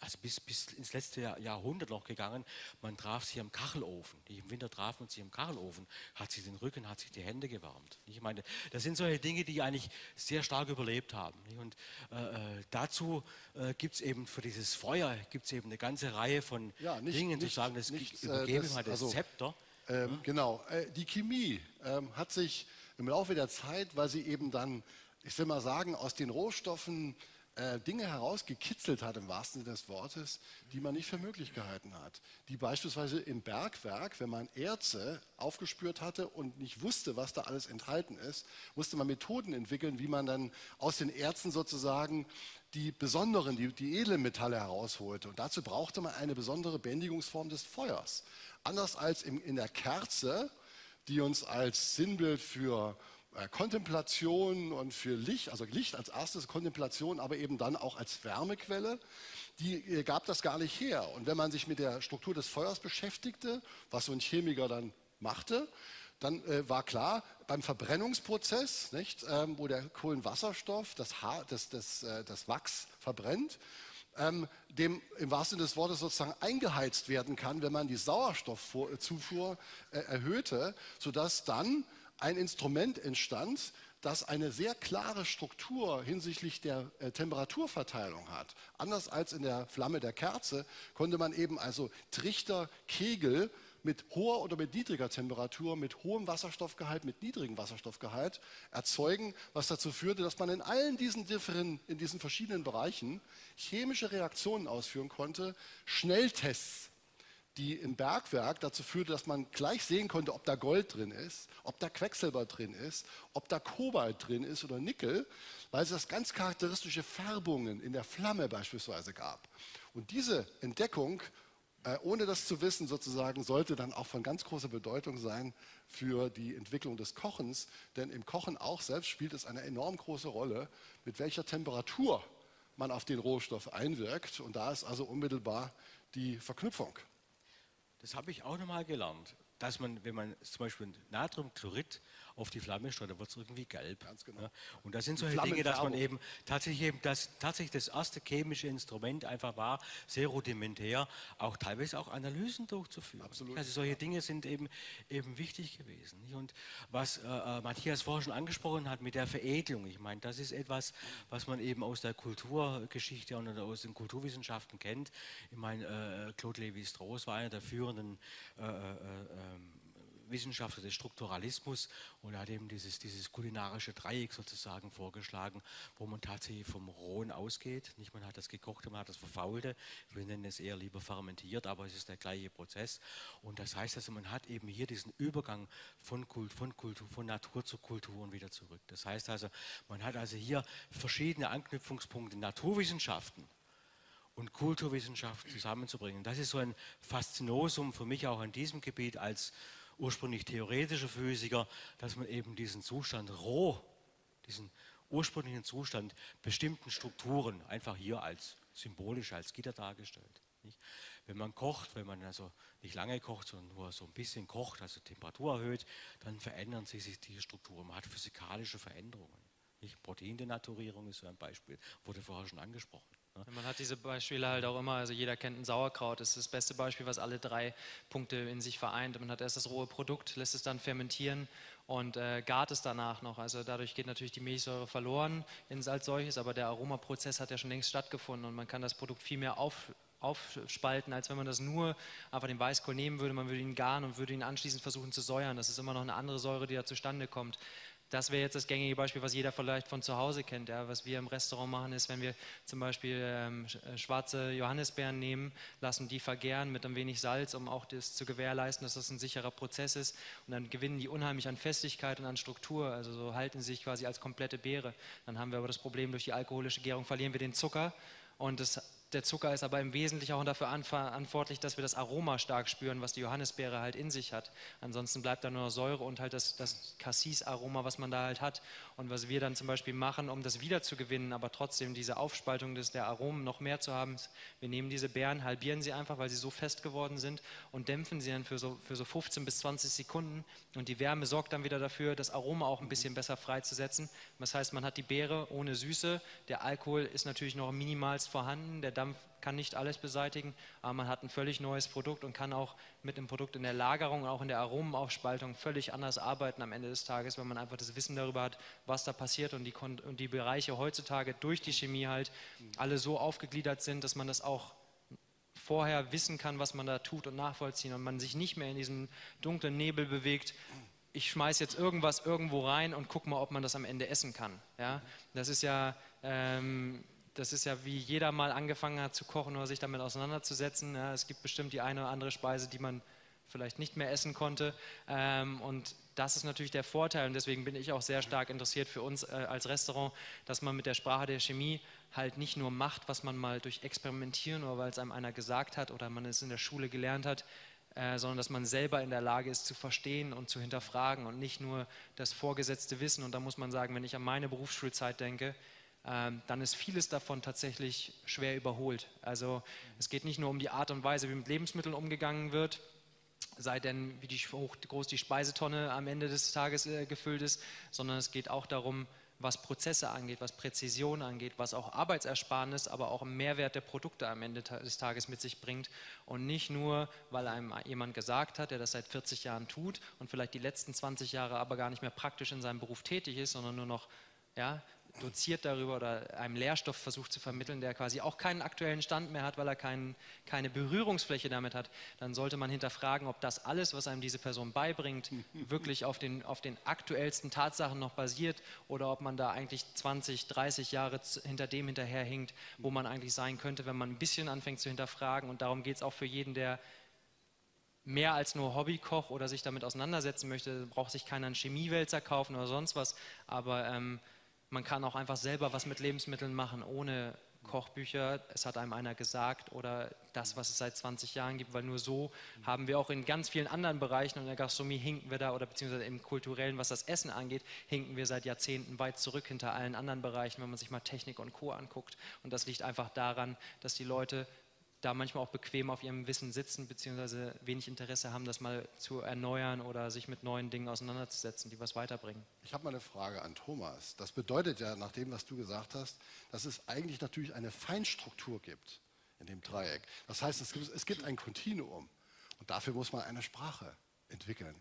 Speaker 4: also bis, bis ins letzte Jahrhundert noch gegangen. Man traf sich am Kachelofen. Im Winter traf man sich am Kachelofen, hat sich den Rücken, hat sich die Hände gewärmt. Ich meine, das sind solche Dinge, die eigentlich sehr stark überlebt haben. Und äh, äh dazu äh, gibt es eben für dieses Feuer gibt es eben eine ganze Reihe von ja, nicht, Dingen, nicht, zu sagen, das nicht, übergebe äh, das, mal das also, Zepter.
Speaker 3: Ähm, hm? Genau, äh, die Chemie ähm, hat sich im Laufe der Zeit, weil sie eben dann, ich will mal sagen, aus den Rohstoffen äh, Dinge herausgekitzelt hat, im wahrsten Sinne des Wortes, die man nicht für möglich gehalten hat. Die beispielsweise im Bergwerk, wenn man Erze aufgespürt hatte und nicht wusste, was da alles enthalten ist, musste man Methoden entwickeln, wie man dann aus den Erzen sozusagen die besonderen, die, die edlen Metalle herausholte. Und dazu brauchte man eine besondere Bändigungsform des Feuers. Anders als im, in der Kerze, die uns als Sinnbild für Kontemplation und für Licht, also Licht als erstes Kontemplation, aber eben dann auch als Wärmequelle, die äh, gab das gar nicht her. Und wenn man sich mit der Struktur des Feuers beschäftigte, was so ein Chemiker dann machte, dann äh, war klar, beim Verbrennungsprozess, nicht, ähm, wo der Kohlenwasserstoff das, Haar, das, das, äh, das Wachs verbrennt, ähm, dem im wahrsten Sinne des Wortes sozusagen eingeheizt werden kann, wenn man die Sauerstoffzufuhr äh, erhöhte, sodass dann ein Instrument entstand, das eine sehr klare Struktur hinsichtlich der äh, Temperaturverteilung hat. Anders als in der Flamme der Kerze konnte man eben also Trichter, Kegel mit hoher oder mit niedriger Temperatur, mit hohem Wasserstoffgehalt, mit niedrigem Wasserstoffgehalt erzeugen, was dazu führte, dass man in allen diesen, differen, in diesen verschiedenen Bereichen chemische Reaktionen ausführen konnte, Schnelltests die im Bergwerk dazu führte, dass man gleich sehen konnte, ob da Gold drin ist, ob da Quecksilber drin ist, ob da Kobalt drin ist oder Nickel, weil es das ganz charakteristische Färbungen in der Flamme beispielsweise gab. Und diese Entdeckung, äh, ohne das zu wissen sozusagen, sollte dann auch von ganz großer Bedeutung sein für die Entwicklung des Kochens, denn im Kochen auch selbst spielt es eine enorm große Rolle, mit welcher Temperatur man auf den Rohstoff einwirkt. Und da ist also unmittelbar die Verknüpfung.
Speaker 4: Das habe ich auch nochmal gelernt, dass man, wenn man zum Beispiel Natriumchlorid auf die Flamme steuert, dann wird es irgendwie gelb. Ganz genau. Ja? Und das sind solche Dinge, dass man eben tatsächlich eben das, tatsächlich das erste chemische Instrument einfach war, sehr rudimentär, auch teilweise auch Analysen durchzuführen. Absolut. Also solche Dinge sind eben, eben wichtig gewesen. Und was äh, äh, Matthias vorher schon angesprochen hat mit der Veredelung, ich meine, das ist etwas, was man eben aus der Kulturgeschichte und aus den Kulturwissenschaften kennt. Ich meine, äh, Claude Lévi-Strauss war einer der führenden äh, äh, ähm, Wissenschaftler des Strukturalismus und er hat eben dieses, dieses kulinarische Dreieck sozusagen vorgeschlagen, wo man tatsächlich vom Rohen ausgeht. Nicht man hat das gekochte, man hat das verfaulte. Wir nennen es eher lieber fermentiert, aber es ist der gleiche Prozess. Und das heißt also, man hat eben hier diesen Übergang von, Kult, von, Kultur, von Natur zu Kultur und wieder zurück. Das heißt also, man hat also hier verschiedene Anknüpfungspunkte, Naturwissenschaften, und Kulturwissenschaft zusammenzubringen. Das ist so ein Faszinosum für mich auch in diesem Gebiet als ursprünglich theoretischer Physiker, dass man eben diesen Zustand roh, diesen ursprünglichen Zustand bestimmten Strukturen einfach hier als symbolisch, als Gitter dargestellt. Nicht? Wenn man kocht, wenn man also nicht lange kocht, sondern nur so ein bisschen kocht, also Temperatur erhöht, dann verändern sich diese Strukturen. Man hat physikalische Veränderungen. Nicht? Proteindenaturierung ist so ein Beispiel, wurde vorher schon angesprochen.
Speaker 5: Man hat diese Beispiele halt auch immer, also jeder kennt ein Sauerkraut, das ist das beste Beispiel, was alle drei Punkte in sich vereint. Man hat erst das rohe Produkt, lässt es dann fermentieren und äh, gart es danach noch. Also dadurch geht natürlich die Milchsäure verloren als solches, aber der Aromaprozess hat ja schon längst stattgefunden und man kann das Produkt viel mehr auf, aufspalten, als wenn man das nur einfach den Weißkohl nehmen würde. Man würde ihn garen und würde ihn anschließend versuchen zu säuern. Das ist immer noch eine andere Säure, die da zustande kommt. Das wäre jetzt das gängige Beispiel, was jeder vielleicht von zu Hause kennt. Ja. Was wir im Restaurant machen, ist, wenn wir zum Beispiel ähm, äh, schwarze Johannisbeeren nehmen, lassen die vergären mit ein wenig Salz, um auch das zu gewährleisten, dass das ein sicherer Prozess ist. Und dann gewinnen die unheimlich an Festigkeit und an Struktur. Also so halten sie sich quasi als komplette Beere. Dann haben wir aber das Problem, durch die alkoholische Gärung verlieren wir den Zucker und das der Zucker ist aber im Wesentlichen auch dafür verantwortlich, dass wir das Aroma stark spüren, was die Johannisbeere halt in sich hat. Ansonsten bleibt da nur Säure und halt das, das Cassis-Aroma, was man da halt hat. Und was wir dann zum Beispiel machen, um das wiederzugewinnen, aber trotzdem diese Aufspaltung des, der Aromen noch mehr zu haben, wir nehmen diese Beeren, halbieren sie einfach, weil sie so fest geworden sind und dämpfen sie dann für so, für so 15 bis 20 Sekunden. Und die Wärme sorgt dann wieder dafür, das Aroma auch ein bisschen besser freizusetzen. Das heißt, man hat die Beere ohne Süße, der Alkohol ist natürlich noch minimalst vorhanden, der Dampf kann nicht alles beseitigen, aber man hat ein völlig neues Produkt und kann auch mit dem Produkt in der Lagerung, auch in der Aromenaufspaltung völlig anders arbeiten am Ende des Tages, wenn man einfach das Wissen darüber hat, was da passiert und die, und die Bereiche heutzutage durch die Chemie halt alle so aufgegliedert sind, dass man das auch vorher wissen kann, was man da tut und nachvollziehen und man sich nicht mehr in diesem dunklen Nebel bewegt, ich schmeiße jetzt irgendwas irgendwo rein und gucke mal, ob man das am Ende essen kann. Ja? Das ist ja ähm, das ist ja wie jeder mal angefangen hat zu kochen oder sich damit auseinanderzusetzen. Ja, es gibt bestimmt die eine oder andere Speise, die man vielleicht nicht mehr essen konnte. Ähm, und das ist natürlich der Vorteil und deswegen bin ich auch sehr stark interessiert für uns äh, als Restaurant, dass man mit der Sprache der Chemie halt nicht nur macht, was man mal durch Experimentieren oder weil es einem einer gesagt hat oder man es in der Schule gelernt hat, äh, sondern dass man selber in der Lage ist zu verstehen und zu hinterfragen und nicht nur das vorgesetzte Wissen. Und da muss man sagen, wenn ich an meine Berufsschulzeit denke, dann ist vieles davon tatsächlich schwer überholt. Also es geht nicht nur um die Art und Weise, wie mit Lebensmitteln umgegangen wird, sei denn wie die, hoch, groß die Speisetonne am Ende des Tages äh, gefüllt ist, sondern es geht auch darum, was Prozesse angeht, was Präzision angeht, was auch Arbeitsersparnis, aber auch Mehrwert der Produkte am Ende des Tages mit sich bringt. Und nicht nur, weil einem jemand gesagt hat, der das seit 40 Jahren tut und vielleicht die letzten 20 Jahre aber gar nicht mehr praktisch in seinem Beruf tätig ist, sondern nur noch ja, doziert darüber oder einem Lehrstoff versucht zu vermitteln, der quasi auch keinen aktuellen Stand mehr hat, weil er kein, keine Berührungsfläche damit hat, dann sollte man hinterfragen, ob das alles, was einem diese Person beibringt, wirklich auf den, auf den aktuellsten Tatsachen noch basiert oder ob man da eigentlich 20, 30 Jahre hinter dem hinterherhinkt, wo man eigentlich sein könnte, wenn man ein bisschen anfängt zu hinterfragen. Und darum geht es auch für jeden, der mehr als nur Hobbykoch oder sich damit auseinandersetzen möchte, braucht sich keiner einen Chemiewälzer kaufen oder sonst was. Aber ähm, man kann auch einfach selber was mit Lebensmitteln machen, ohne Kochbücher. Es hat einem einer gesagt oder das, was es seit 20 Jahren gibt, weil nur so haben wir auch in ganz vielen anderen Bereichen und in der Gastronomie hinken wir da oder beziehungsweise im kulturellen, was das Essen angeht, hinken wir seit Jahrzehnten weit zurück hinter allen anderen Bereichen, wenn man sich mal Technik und Co. anguckt. Und das liegt einfach daran, dass die Leute da manchmal auch bequem auf ihrem Wissen sitzen, beziehungsweise wenig Interesse haben, das mal zu erneuern oder sich mit neuen Dingen auseinanderzusetzen, die was weiterbringen.
Speaker 3: Ich habe mal eine Frage an Thomas. Das bedeutet ja, nach dem, was du gesagt hast, dass es eigentlich natürlich eine Feinstruktur gibt in dem Dreieck. Das heißt, es gibt, es gibt ein Kontinuum und dafür muss man eine Sprache entwickeln.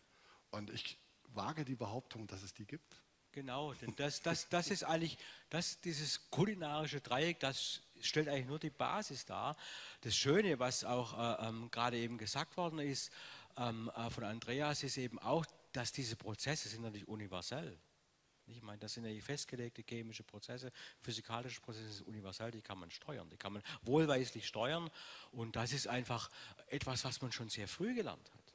Speaker 3: Und ich wage die Behauptung, dass es die gibt.
Speaker 4: Genau, denn das, das, das ist eigentlich, das, dieses kulinarische Dreieck, das stellt eigentlich nur die Basis dar. Das Schöne, was auch äh, ähm, gerade eben gesagt worden ist ähm, äh, von Andreas, ist eben auch, dass diese Prozesse sind natürlich universell. Ich meine, das sind ja festgelegte chemische Prozesse, physikalische Prozesse sind universell, die kann man steuern, die kann man wohlweislich steuern und das ist einfach etwas, was man schon sehr früh gelernt hat.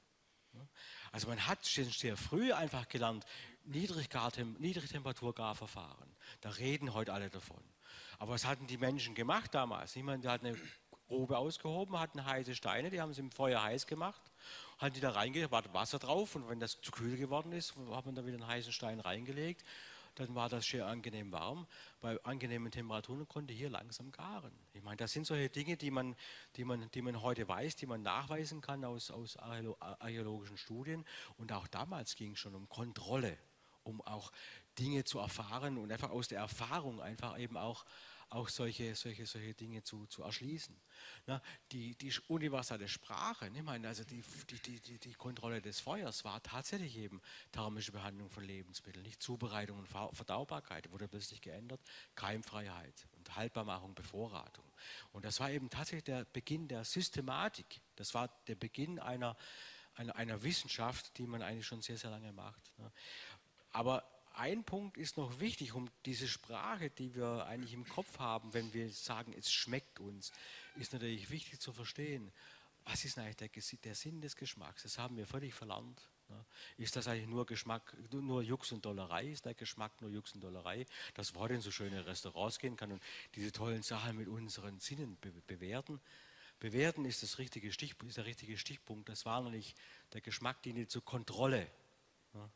Speaker 4: Also man hat schon sehr früh einfach gelernt, Niedrigtemperaturgarverfahren, da reden heute alle davon. Aber was hatten die Menschen gemacht damals? Niemand hat eine Grube ausgehoben, hatten heiße Steine, die haben sie im Feuer heiß gemacht, haben die da reingelegt, war Wasser drauf und wenn das zu kühl geworden ist, hat man da wieder einen heißen Stein reingelegt. Dann war das sehr angenehm warm. Bei angenehmen Temperaturen konnte hier langsam garen. Ich meine, das sind solche Dinge, die man, die man, die man heute weiß, die man nachweisen kann aus, aus archäologischen Studien. Und auch damals ging es schon um Kontrolle, um auch Dinge zu erfahren und einfach aus der Erfahrung einfach eben auch auch solche, solche, solche Dinge zu, zu erschließen. Na, die, die universelle Sprache, ich meine, also die, die, die, die Kontrolle des Feuers war tatsächlich eben thermische Behandlung von Lebensmitteln, nicht Zubereitung und Verdaubarkeit, wurde plötzlich geändert, Keimfreiheit und Haltbarmachung, Bevorratung. Und das war eben tatsächlich der Beginn der Systematik, das war der Beginn einer, einer, einer Wissenschaft, die man eigentlich schon sehr, sehr lange macht. Aber ein Punkt ist noch wichtig, um diese Sprache, die wir eigentlich im Kopf haben, wenn wir sagen, es schmeckt uns, ist natürlich wichtig zu verstehen, was ist eigentlich der, der Sinn des Geschmacks. Das haben wir völlig verlernt. Ist das eigentlich nur Geschmack, nur Jux und Dollerei? Ist der Geschmack nur Jux und Dollerei? Dass wir heute in so schöne Restaurants gehen können und diese tollen Sachen mit unseren Sinnen be bewerten. Bewerten ist, das richtige ist der richtige Stichpunkt. Das war nämlich der Geschmack, diente zur Kontrolle.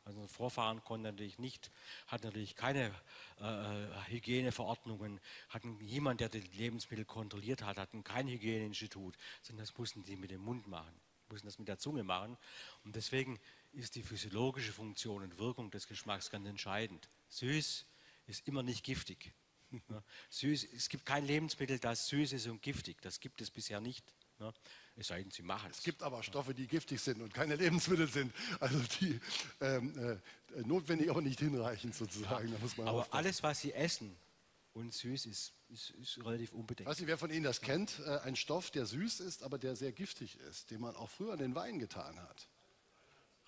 Speaker 4: Also Vorfahren konnte natürlich nicht, hat natürlich keine äh, Hygieneverordnungen, hatten jemand, der die Lebensmittel kontrolliert hat, hatten kein Hygieneinstitut, sondern das mussten die mit dem Mund machen, mussten das mit der Zunge machen. Und deswegen ist die physiologische Funktion und Wirkung des Geschmacks ganz entscheidend. Süß ist immer nicht giftig. Süß, es gibt kein Lebensmittel, das süß ist und giftig. Das gibt es bisher nicht. Es sei denn, sie machen
Speaker 3: es. Es gibt aber Stoffe, die giftig sind und keine Lebensmittel sind. Also die ähm, äh, notwendig aber nicht hinreichend sozusagen.
Speaker 4: Ja, aber aufpassen. alles, was sie essen und süß ist, ist, ist relativ unbedenkt.
Speaker 3: Weiß nicht, wer von Ihnen das kennt. Äh, ein Stoff, der süß ist, aber der sehr giftig ist, den man auch früher in den Wein getan hat.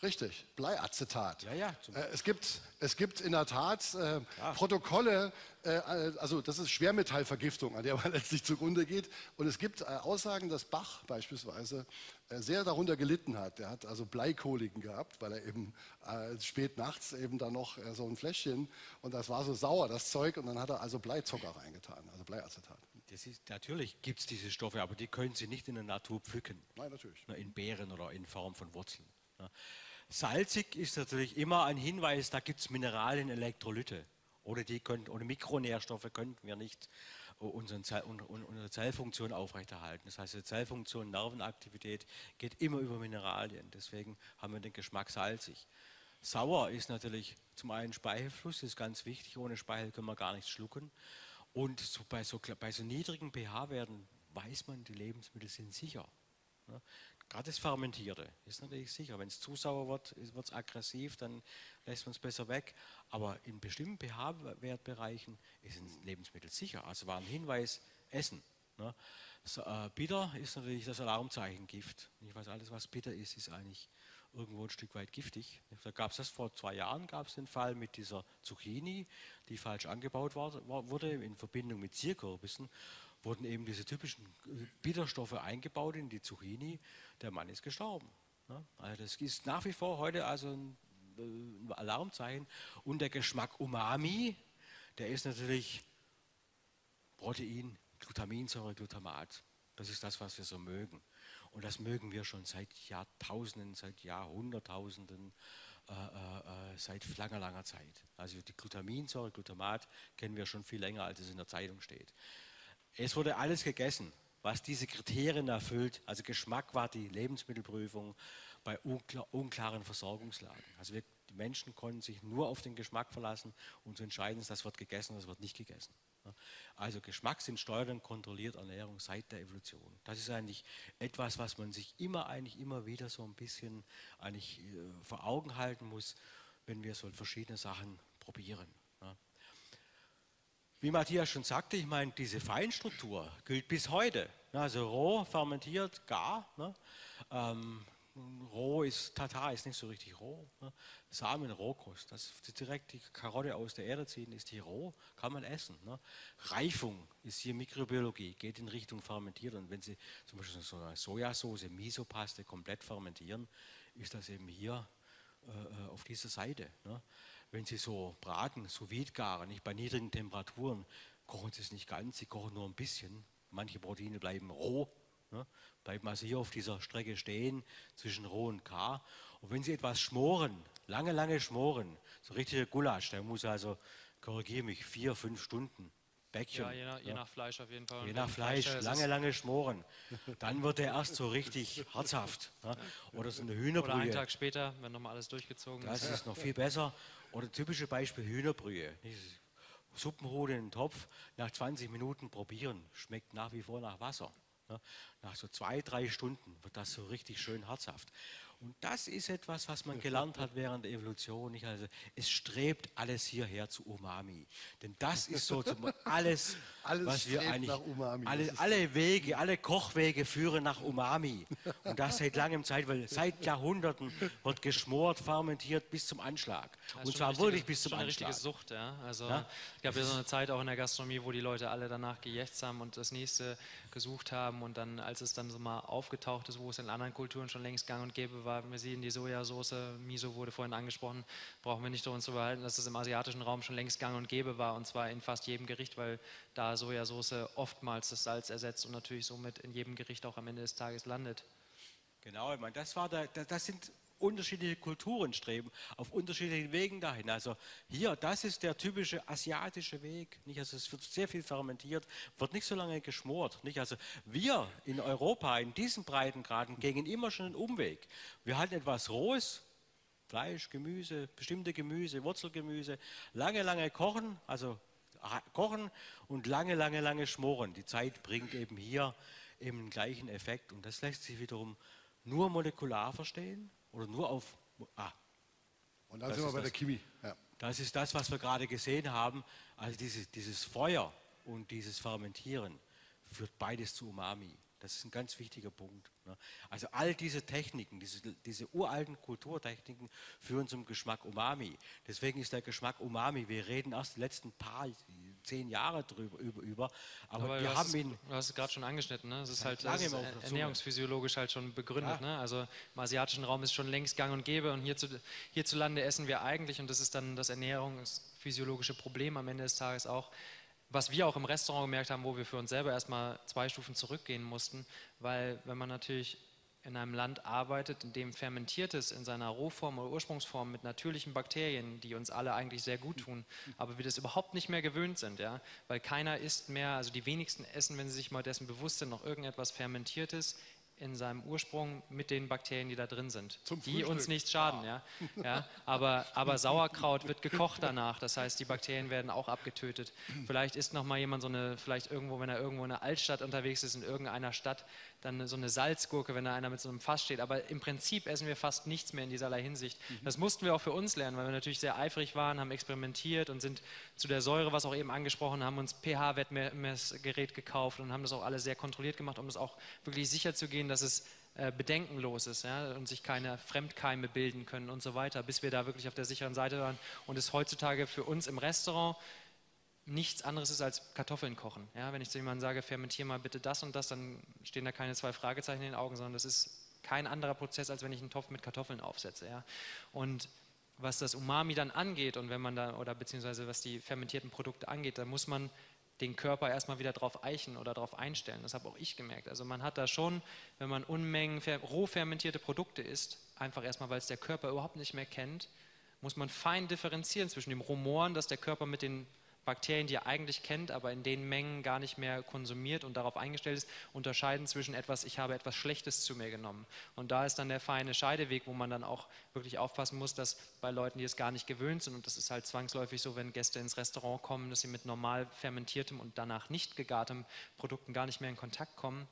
Speaker 3: Richtig, Bleiacetat.
Speaker 4: Ja, ja.
Speaker 3: Äh, es, gibt, es gibt in der Tat äh, Protokolle, äh, also das ist Schwermetallvergiftung, an der man letztlich zugrunde geht. Und es gibt äh, Aussagen, dass Bach beispielsweise äh, sehr darunter gelitten hat. Der hat also Bleikoliken gehabt, weil er eben spät nachts eben da noch so ein Fläschchen und das war so sauer, das Zeug, und dann hat er also Bleizucker reingetan, also Bleiacetat.
Speaker 4: Ist, natürlich gibt es diese Stoffe, aber die können Sie nicht in der Natur pflücken.
Speaker 3: Nein, natürlich.
Speaker 4: In Beeren oder in Form von Wurzeln. Salzig ist natürlich immer ein Hinweis, da gibt es Mineralien, Elektrolyte. Ohne, die können, ohne Mikronährstoffe könnten wir nicht unsere, unsere Zellfunktion aufrechterhalten. Das heißt, die Zellfunktion, Nervenaktivität geht immer über Mineralien. Deswegen haben wir den Geschmack salzig. Sauer ist natürlich zum einen Speichelfluss, ist ganz wichtig. Ohne Speichel können wir gar nichts schlucken. Und so bei, so, bei so niedrigen pH-Werten weiß man, die Lebensmittel sind sicher. Gerade das Fermentierte ist natürlich sicher. Wenn es zu sauer wird, wird es aggressiv, dann lässt man es besser weg. Aber in bestimmten pH-Wertbereichen ist ein Lebensmittel sicher. Also war ein Hinweis, Essen. Ne? So, äh, bitter ist natürlich das Alarmzeichen Gift. Ich weiß, alles, was bitter ist, ist eigentlich irgendwo ein Stück weit giftig. Da gab es das vor zwei Jahren, gab es den Fall mit dieser Zucchini, die falsch angebaut war, wurde in Verbindung mit Zierkürbissen wurden eben diese typischen äh, Bitterstoffe eingebaut in die Zucchini. Der Mann ist gestorben. Also das ist nach wie vor heute also ein, äh, ein Alarmzeichen. Und der Geschmack Umami, der ist natürlich Protein, Glutaminsäure, Glutamat. Das ist das, was wir so mögen. Und das mögen wir schon seit Jahrtausenden, seit Jahrhunderttausenden, äh, äh, äh seit langer, langer Zeit. Also die Glutaminsäure, Glutamat kennen wir schon viel länger, als es in der Zeitung steht. Es wurde alles gegessen, was diese Kriterien erfüllt. Also Geschmack war die Lebensmittelprüfung bei unklar, unklaren Versorgungslagen. Also wir, die Menschen konnten sich nur auf den Geschmack verlassen und zu entscheiden, das wird gegessen, das wird nicht gegessen. Also Geschmack sind steuert und kontrolliert Ernährung seit der Evolution. Das ist eigentlich etwas, was man sich immer eigentlich immer wieder so ein bisschen eigentlich äh, vor Augen halten muss, wenn wir so verschiedene Sachen probieren. Wie Matthias schon sagte, ich meine, diese Feinstruktur gilt bis heute. Also roh, fermentiert, gar. Ne? Ähm, roh ist, Tatar ist nicht so richtig roh. Ne? Samen, Rohkost, das direkt die Karotte aus der Erde ziehen, ist die roh, kann man essen. Ne? Reifung ist hier Mikrobiologie, geht in Richtung fermentiert. Und wenn Sie zum Beispiel so eine Sojasauce, Misopaste komplett fermentieren, ist das eben hier äh, äh auf dieser Seite. Ne? Wenn Sie so braten, so garen, nicht bei niedrigen Temperaturen, kochen Sie es nicht ganz, Sie kochen nur ein bisschen. Manche Proteine bleiben roh, ne? bleiben also hier auf dieser Strecke stehen zwischen roh und gar. Und wenn Sie etwas schmoren, lange, lange schmoren, so richtiger Gulasch, der muss also, korrigiere mich, vier, fünf Stunden Bäckchen.
Speaker 5: Ja, je nach, je nach, Fleisch auf jeden Fall.
Speaker 4: Je nach Fleisch, Fleisch lange, lange schmoren. Dann wird er erst so richtig herzhaft. Ne? Oder so eine Hühnerbrühe.
Speaker 5: Oder einen Tag später, wenn nochmal alles durchgezogen
Speaker 4: das ist. Das ist noch viel besser. Oder typische Beispiel Hühnerbrühe. Suppenrode in den Topf, nach 20 Minuten probieren, schmeckt nach wie vor nach Wasser. Ne? Nach so zwei, drei Stunden wird das so richtig schön herzhaft. Und das ist etwas, was man gelernt hat während der Evolution. Also es strebt alles hierher zu Umami. Denn das ist so alles,
Speaker 3: alles
Speaker 4: was wir eigentlich.
Speaker 3: Nach Umami.
Speaker 4: Alle, alle Wege, alle Kochwege führen nach Umami. Und das seit langem Zeit, weil seit Jahrhunderten wird geschmort, fermentiert bis zum Anschlag. Und zwar wirklich bis zum
Speaker 5: schon
Speaker 4: Anschlag.
Speaker 5: Eine richtige Sucht, ja. Also ja? es gab ja so eine Zeit auch in der Gastronomie, wo die Leute alle danach gejächzt haben und das nächste gesucht haben. Und dann, als es dann so mal aufgetaucht ist, wo es in anderen Kulturen schon längst gang und gäbe war, war. Wir sehen die Sojasauce, Miso wurde vorhin angesprochen, brauchen wir nicht darüber zu behalten, dass es im asiatischen Raum schon längst gang und gäbe war und zwar in fast jedem Gericht, weil da Sojasauce oftmals das Salz ersetzt und natürlich somit in jedem Gericht auch am Ende des Tages landet.
Speaker 4: Genau, ich meine, das, war der, das sind unterschiedliche Kulturen streben auf unterschiedlichen Wegen dahin. Also hier, das ist der typische asiatische Weg. Nicht? Also es wird sehr viel fermentiert, wird nicht so lange geschmort. Nicht? Also wir in Europa, in diesen Breitengraden, gehen immer schon einen Umweg. Wir halten etwas Rohes, Fleisch, Gemüse, bestimmte Gemüse, Wurzelgemüse, lange, lange kochen, also kochen und lange, lange, lange schmoren. Die Zeit bringt eben hier eben den gleichen Effekt und das lässt sich wiederum nur molekular verstehen oder nur auf. Ah,
Speaker 3: und dann sind wir bei der Chemie. Ja.
Speaker 4: Das ist das, was wir gerade gesehen haben. Also dieses, dieses Feuer und dieses Fermentieren führt beides zu Umami. Das ist ein ganz wichtiger Punkt. Ne? Also all diese Techniken, diese, diese uralten Kulturtechniken führen zum Geschmack Umami. Deswegen ist der Geschmack Umami, wir reden erst die letzten paar, zehn Jahre drüber, über, über aber, aber wir haben ihn...
Speaker 5: Du hast es gerade schon angeschnitten, ne? es ist halt das ist ernährungsphysiologisch halt schon begründet. Ja. Ne? Also im asiatischen Raum ist schon längst gang und gäbe und hierzu, hierzulande essen wir eigentlich, und das ist dann das ernährungsphysiologische Problem am Ende des Tages auch, was wir auch im Restaurant gemerkt haben, wo wir für uns selber erstmal zwei Stufen zurückgehen mussten, weil wenn man natürlich in einem Land arbeitet, in dem Fermentiertes in seiner Rohform oder Ursprungsform mit natürlichen Bakterien, die uns alle eigentlich sehr gut tun, aber wir das überhaupt nicht mehr gewöhnt sind, ja, weil keiner isst mehr, also die wenigsten essen, wenn sie sich mal dessen bewusst sind, noch irgendetwas Fermentiertes in seinem Ursprung mit den Bakterien, die da drin sind,
Speaker 3: Zum
Speaker 5: die uns nicht schaden. Ja. Ja, ja. Aber, aber Sauerkraut wird gekocht danach, das heißt, die Bakterien werden auch abgetötet. Vielleicht isst noch mal jemand so eine, vielleicht irgendwo, wenn er irgendwo in einer Altstadt unterwegs ist, in irgendeiner Stadt, dann so eine Salzgurke, wenn da einer mit so einem Fass steht. Aber im Prinzip essen wir fast nichts mehr in dieserlei Hinsicht. Mhm. Das mussten wir auch für uns lernen, weil wir natürlich sehr eifrig waren, haben experimentiert und sind zu der Säure, was auch eben angesprochen, haben uns pH-Wettmessgerät gekauft und haben das auch alles sehr kontrolliert gemacht, um das auch wirklich sicher zu gehen, dass es äh, bedenkenlos ist ja, und sich keine Fremdkeime bilden können und so weiter, bis wir da wirklich auf der sicheren Seite waren. Und es heutzutage für uns im Restaurant nichts anderes ist als Kartoffeln kochen. Ja, wenn ich zu jemandem sage, fermentiere mal bitte das und das, dann stehen da keine zwei Fragezeichen in den Augen, sondern das ist kein anderer Prozess, als wenn ich einen Topf mit Kartoffeln aufsetze. Ja. Und was das Umami dann angeht und wenn man da, oder beziehungsweise was die fermentierten Produkte angeht, da muss man den Körper erstmal wieder darauf eichen oder darauf einstellen. Das habe auch ich gemerkt. Also man hat da schon, wenn man Unmengen roh fermentierte Produkte isst, einfach erstmal, weil es der Körper überhaupt nicht mehr kennt, muss man fein differenzieren zwischen dem Rumoren, das der Körper mit den Bakterien, die er eigentlich kennt, aber in den Mengen gar nicht mehr konsumiert und darauf eingestellt ist, unterscheiden zwischen etwas, ich habe etwas Schlechtes zu mir genommen. Und da ist dann der feine Scheideweg, wo man dann auch wirklich aufpassen muss, dass bei Leuten, die es gar nicht gewöhnt sind, und das ist halt zwangsläufig so, wenn Gäste ins Restaurant kommen, dass sie mit normal fermentiertem und danach nicht gegartem Produkten gar nicht mehr in Kontakt kommen,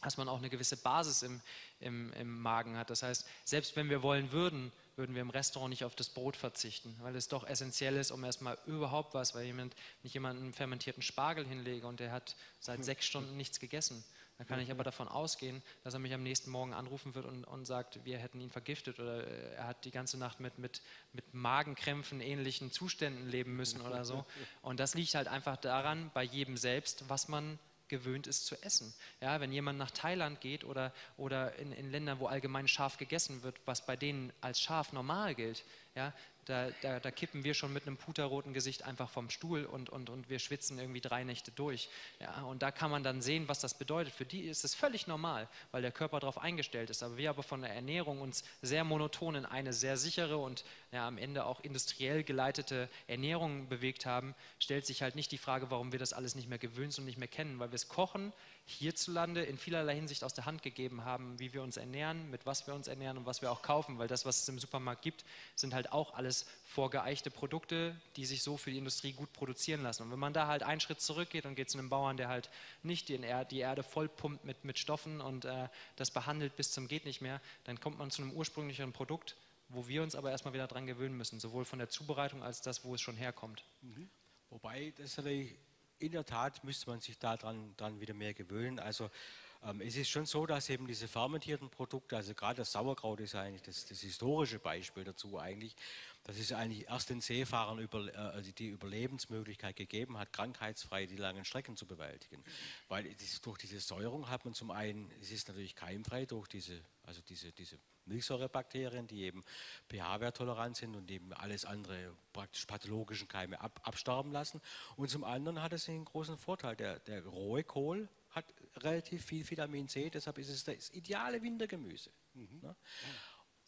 Speaker 5: dass man auch eine gewisse Basis im, im, im Magen hat. Das heißt, selbst wenn wir wollen würden, würden wir im Restaurant nicht auf das Brot verzichten, weil es doch essentiell ist, um erstmal überhaupt was, weil jemand, nicht jemand einen fermentierten Spargel hinlege und der hat seit sechs Stunden nichts gegessen. Da kann ich aber davon ausgehen, dass er mich am nächsten Morgen anrufen wird und, und sagt, wir hätten ihn vergiftet oder er hat die ganze Nacht mit, mit, mit Magenkrämpfen, ähnlichen Zuständen leben müssen oder so. Und das liegt halt einfach daran, bei jedem selbst, was man gewöhnt ist zu essen. Ja, wenn jemand nach Thailand geht oder, oder in, in Ländern, wo allgemein scharf gegessen wird, was bei denen als scharf normal gilt, ja, da, da, da, kippen wir schon mit einem puterroten Gesicht einfach vom Stuhl und, und, und wir schwitzen irgendwie drei Nächte durch. Ja, und da kann man dann sehen, was das bedeutet. Für die ist es völlig normal, weil der Körper darauf eingestellt ist. Aber wir aber von der Ernährung uns sehr monoton in eine sehr sichere und ja, am Ende auch industriell geleitete Ernährung bewegt haben, stellt sich halt nicht die Frage, warum wir das alles nicht mehr gewöhnt und nicht mehr kennen, weil wir es kochen, hierzulande in vielerlei Hinsicht aus der Hand gegeben haben, wie wir uns ernähren, mit was wir uns ernähren und was wir auch kaufen, weil das, was es im Supermarkt gibt, sind halt auch alles vorgeeichte Produkte, die sich so für die Industrie gut produzieren lassen. Und wenn man da halt einen Schritt zurückgeht und geht zu einem Bauern, der halt nicht die, Erde vollpumpt mit, mit Stoffen und äh, das behandelt bis zum geht nicht mehr, dann kommt man zu einem ursprünglicheren Produkt, wo wir uns aber erstmal wieder dran gewöhnen müssen, sowohl von der Zubereitung als das, wo es schon herkommt.
Speaker 4: Mhm. Wobei das natürlich in der Tat müsste man sich daran dran wieder mehr gewöhnen. Also Ähm, es ist schon so, dass eben diese fermentierten Produkte, also gerade das Sauerkraut ist eigentlich das, das historische Beispiel dazu eigentlich, dass es eigentlich erst den Seefahrern über, äh, also die Überlebensmöglichkeit gegeben hat, krankheitsfrei die langen Strecken zu bewältigen. Weil es, durch diese Säuerung hat man zum einen, es ist natürlich keimfrei durch diese, also diese, diese Milchsäurebakterien, die eben pH-werttolerant sind und eben alles andere praktisch pathologischen Keime ab, absterben lassen. Und zum anderen hat es einen großen Vorteil. Der, der rohe Kohl hat relativ viel Vitamin C, deshalb ist es das ideale Wintergemüse. Mhm. Ne?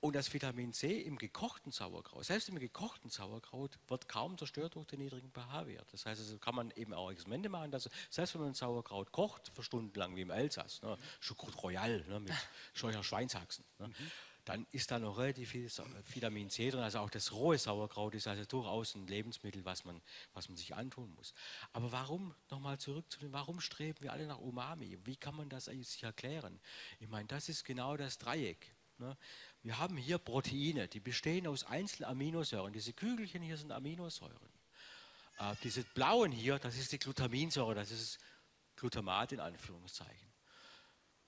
Speaker 4: Und das Vitamin C im gekochten Sauerkraut, selbst im gekochten Sauerkraut, wird kaum zerstört durch den niedrigen pH-Wert. Das heißt, also kann man eben auch Experimente machen, dass selbst wenn man Sauerkraut kocht, für stundenlang wie im Elsass, ne, Choucroute Royal ne, mit solcher Schweinshaxen, ne, mhm. Dann ist da noch relativ viel Vitamin C drin. Also auch das rohe Sauerkraut ist also durchaus ein Lebensmittel, was man, was man sich antun muss. Aber warum, nochmal zurück zu dem, warum streben wir alle nach Umami? Wie kann man das sich erklären? Ich meine, das ist genau das Dreieck. Ne? Wir haben hier Proteine, die bestehen aus einzelnen Aminosäuren. Diese Kügelchen hier sind Aminosäuren. Äh, diese blauen hier, das ist die Glutaminsäure, das ist Glutamat in Anführungszeichen.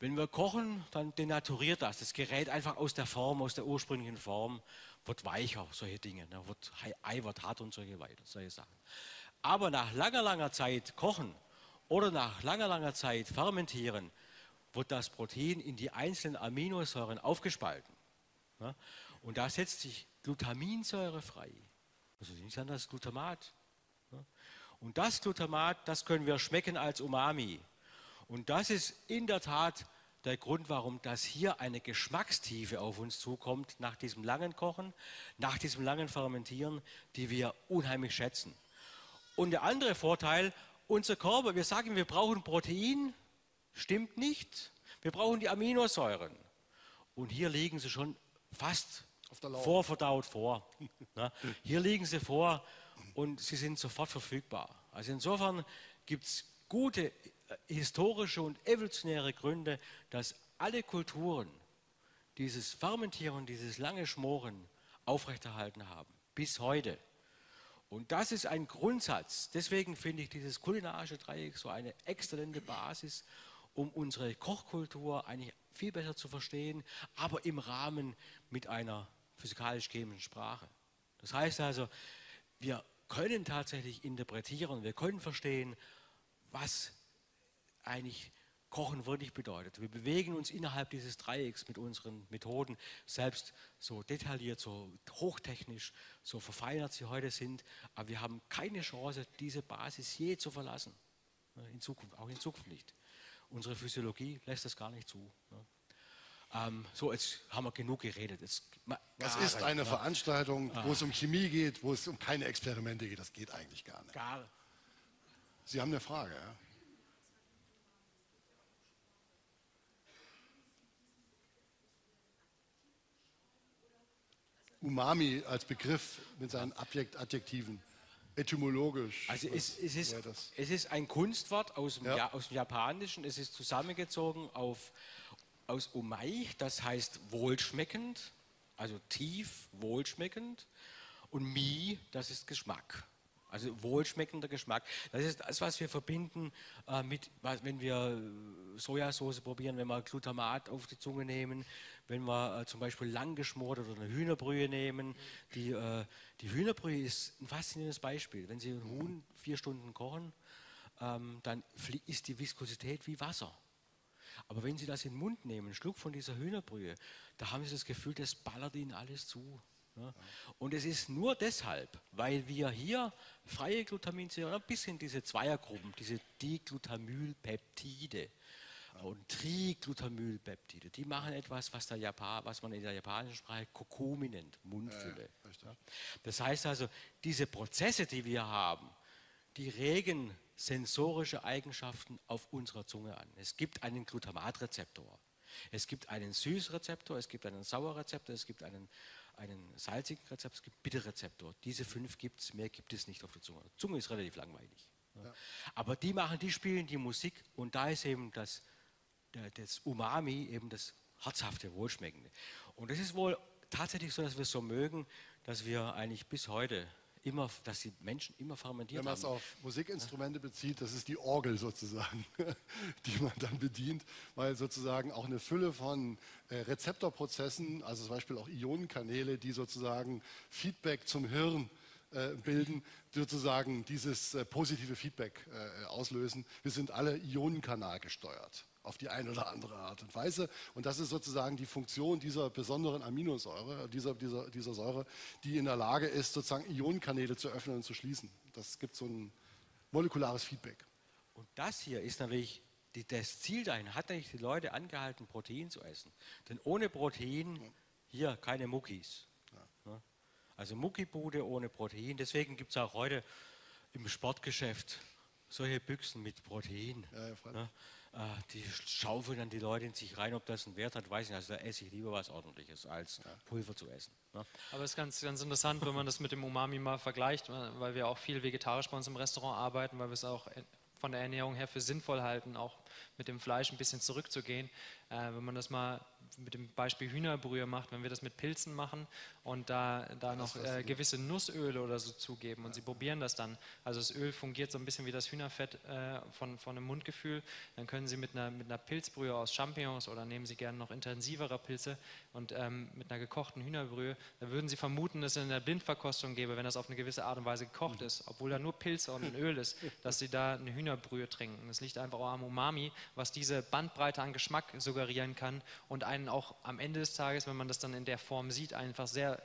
Speaker 4: Wenn wir kochen, dann denaturiert das. Das gerät einfach aus der Form, aus der ursprünglichen Form, wird weicher, solche Dinge. Ne? Wird, Ei wird hart und solche, weiter, solche Sachen. Aber nach langer, langer Zeit kochen oder nach langer, langer Zeit fermentieren, wird das Protein in die einzelnen Aminosäuren aufgespalten. Ne? Und da setzt sich Glutaminsäure frei. Also nicht anders Glutamat. Ne? Und das Glutamat, das können wir schmecken als Umami. Und das ist in der Tat der Grund, warum das hier eine Geschmackstiefe auf uns zukommt nach diesem langen Kochen, nach diesem langen Fermentieren, die wir unheimlich schätzen. Und der andere Vorteil, unser Körper, wir sagen, wir brauchen Protein, stimmt nicht. Wir brauchen die Aminosäuren. Und hier liegen sie schon fast vorverdaut vor. Ne? Hier liegen sie vor und sie sind sofort verfügbar. Also insofern gibt es gute historische und evolutionäre Gründe, dass alle Kulturen dieses Fermentieren, dieses lange Schmoren aufrechterhalten haben, bis heute. Und das ist ein Grundsatz. Deswegen finde ich dieses kulinarische Dreieck so eine exzellente Basis, um unsere Kochkultur eigentlich viel besser zu verstehen, aber im Rahmen mit einer physikalisch-chemischen Sprache. Das heißt also, wir können tatsächlich interpretieren, wir können verstehen, was eigentlich Kochen wirklich bedeutet. Wir bewegen uns innerhalb dieses Dreiecks mit unseren Methoden, selbst so detailliert, so hochtechnisch, so verfeinert sie heute sind, aber wir haben keine Chance, diese Basis je zu verlassen. In Zukunft, auch in Zukunft nicht. Unsere Physiologie lässt das gar nicht zu. Ne? Ähm, so, jetzt haben wir genug geredet. Jetzt,
Speaker 3: das ist eine ja. Veranstaltung, wo ah. es um Chemie geht, wo es um keine Experimente geht. Das geht eigentlich gar nicht. Gar. Sie haben eine Frage, ja? Umami als Begriff mit seinen Adjektiven etymologisch?
Speaker 4: Also es, es, ist, es ist ein Kunstwort aus dem, ja. aus dem Japanischen. Es ist zusammengezogen auf, aus Umai, das heißt wohlschmeckend, also tief wohlschmeckend. Und Mi, das ist Geschmack. Also wohlschmeckender Geschmack. Das ist das, was wir verbinden äh, mit, wenn wir Sojasauce probieren, wenn wir Glutamat auf die Zunge nehmen, wenn wir äh, zum Beispiel langgeschmort oder eine Hühnerbrühe nehmen. Die, äh, die Hühnerbrühe ist ein faszinierendes Beispiel. Wenn Sie ein Huhn vier Stunden kochen, ähm, dann ist die Viskosität wie Wasser. Aber wenn Sie das in den Mund nehmen, einen Schluck von dieser Hühnerbrühe, da haben Sie das Gefühl, das ballert Ihnen alles zu. Ja. Und es ist nur deshalb, weil wir hier freie Glutaminsäure, ein bisschen diese Zweiergruppen, diese Diglutamylpeptide und Triglutamylpeptide, die machen etwas, was, der Japan, was man in der japanischen Sprache Kokumi nennt, Mundfülle. Ja, das heißt also, diese Prozesse, die wir haben, die regen sensorische Eigenschaften auf unserer Zunge an. Es gibt einen Glutamatrezeptor, es gibt einen Süßrezeptor, es gibt einen Sauerrezeptor, es gibt einen einen salzigen Rezept, es gibt Bitterrezeptor. Diese fünf gibt es, mehr gibt es nicht auf der Zunge. Die Zunge ist relativ langweilig. Ja. Aber die machen, die spielen die Musik und da ist eben das, das Umami eben das herzhafte, wohlschmeckende. Und es ist wohl tatsächlich so, dass wir es so mögen, dass wir eigentlich bis heute immer, dass die Menschen immer fermentiert
Speaker 3: Wenn man es
Speaker 4: haben.
Speaker 3: auf Musikinstrumente bezieht, das ist die Orgel sozusagen, die man dann bedient, weil sozusagen auch eine Fülle von äh, Rezeptorprozessen, also zum Beispiel auch Ionenkanäle, die sozusagen Feedback zum Hirn äh, bilden, sozusagen dieses äh, positive Feedback auslösen. Wir sind alle Ionenkanal gesteuert auf die eine oder andere Art und Weise. Und das ist sozusagen die Funktion dieser besonderen Aminosäure, dieser, dieser, dieser Säure, die in der Lage ist, sozusagen Ionenkanäle zu öffnen und zu schließen. Das gibt so ein molekulares Feedback.
Speaker 4: Und das hier ist natürlich die, das Ziel dahin, hat natürlich die Leute angehalten, Protein zu essen. Denn ohne Protein hier keine Muckis. Ja. Also Muckibude ohne Protein. Deswegen gibt es auch heute im Sportgeschäft solche Büchsen mit Protein.
Speaker 3: Ja, ja,
Speaker 4: Die schaufeln dann die Leute in sich rein, ob das einen Wert hat, weiß ich nicht. Also da esse ich lieber was ordentliches, als Pulver zu essen. ne?
Speaker 5: Aber es ist ganz, ganz interessant, wenn man das mit dem Umami mal vergleicht, weil wir auch viel vegetarisch bei uns im Restaurant arbeiten, weil wir es auch von der Ernährung her für sinnvoll halten, auch mit dem Fleisch ein bisschen zurückzugehen. Äh, wenn man das mal mit dem Beispiel Hühnerbrühe macht, wenn wir das mit Pilzen machen und da, da noch äh, gewisse Nussöle oder so zugeben und sie probieren das dann, also das Öl fungiert so ein bisschen wie das Hühnerfett äh, von, von einem Mundgefühl, dann können Sie mit einer, mit einer Pilzbrühe aus Champignons oder nehmen Sie gerne noch intensivere Pilze und ähm, mit einer gekochten Hühnerbrühe, da würden Sie vermuten, dass es in der Blindverkostung gäbe, wenn das auf eine gewisse Art und Weise gekocht ist, obwohl da nur Pilze und ein Öl ist, dass Sie da eine Hühnerbrühe trinken. Das liegt einfach auch am Umami, was diese Bandbreite an Geschmack suggerieren kann und einen auch am Ende des Tages, wenn man das dann in der Form sieht, einfach sehr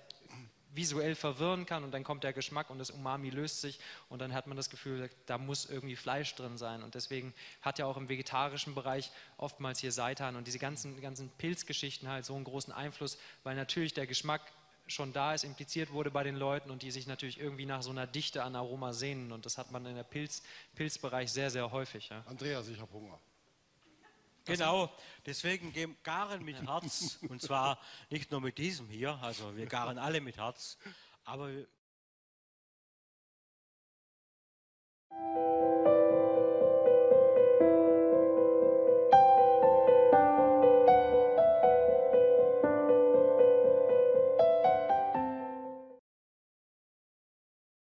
Speaker 5: visuell verwirren kann und dann kommt der Geschmack und das Umami löst sich und dann hat man das Gefühl, da muss irgendwie Fleisch drin sein und deswegen hat ja auch im vegetarischen Bereich oftmals hier Seitan und diese ganzen, ganzen Pilzgeschichten halt so einen großen Einfluss, weil natürlich der Geschmack schon da ist, impliziert wurde bei den Leuten und die sich natürlich irgendwie nach so einer Dichte an Aroma sehnen und das hat man in der Pilz, Pilzbereich sehr, sehr häufig. Ja.
Speaker 3: Andreas, ich habe Hunger.
Speaker 4: Genau, deswegen garen mit Herz und zwar nicht nur mit diesem hier, also wir garen alle mit Herz, aber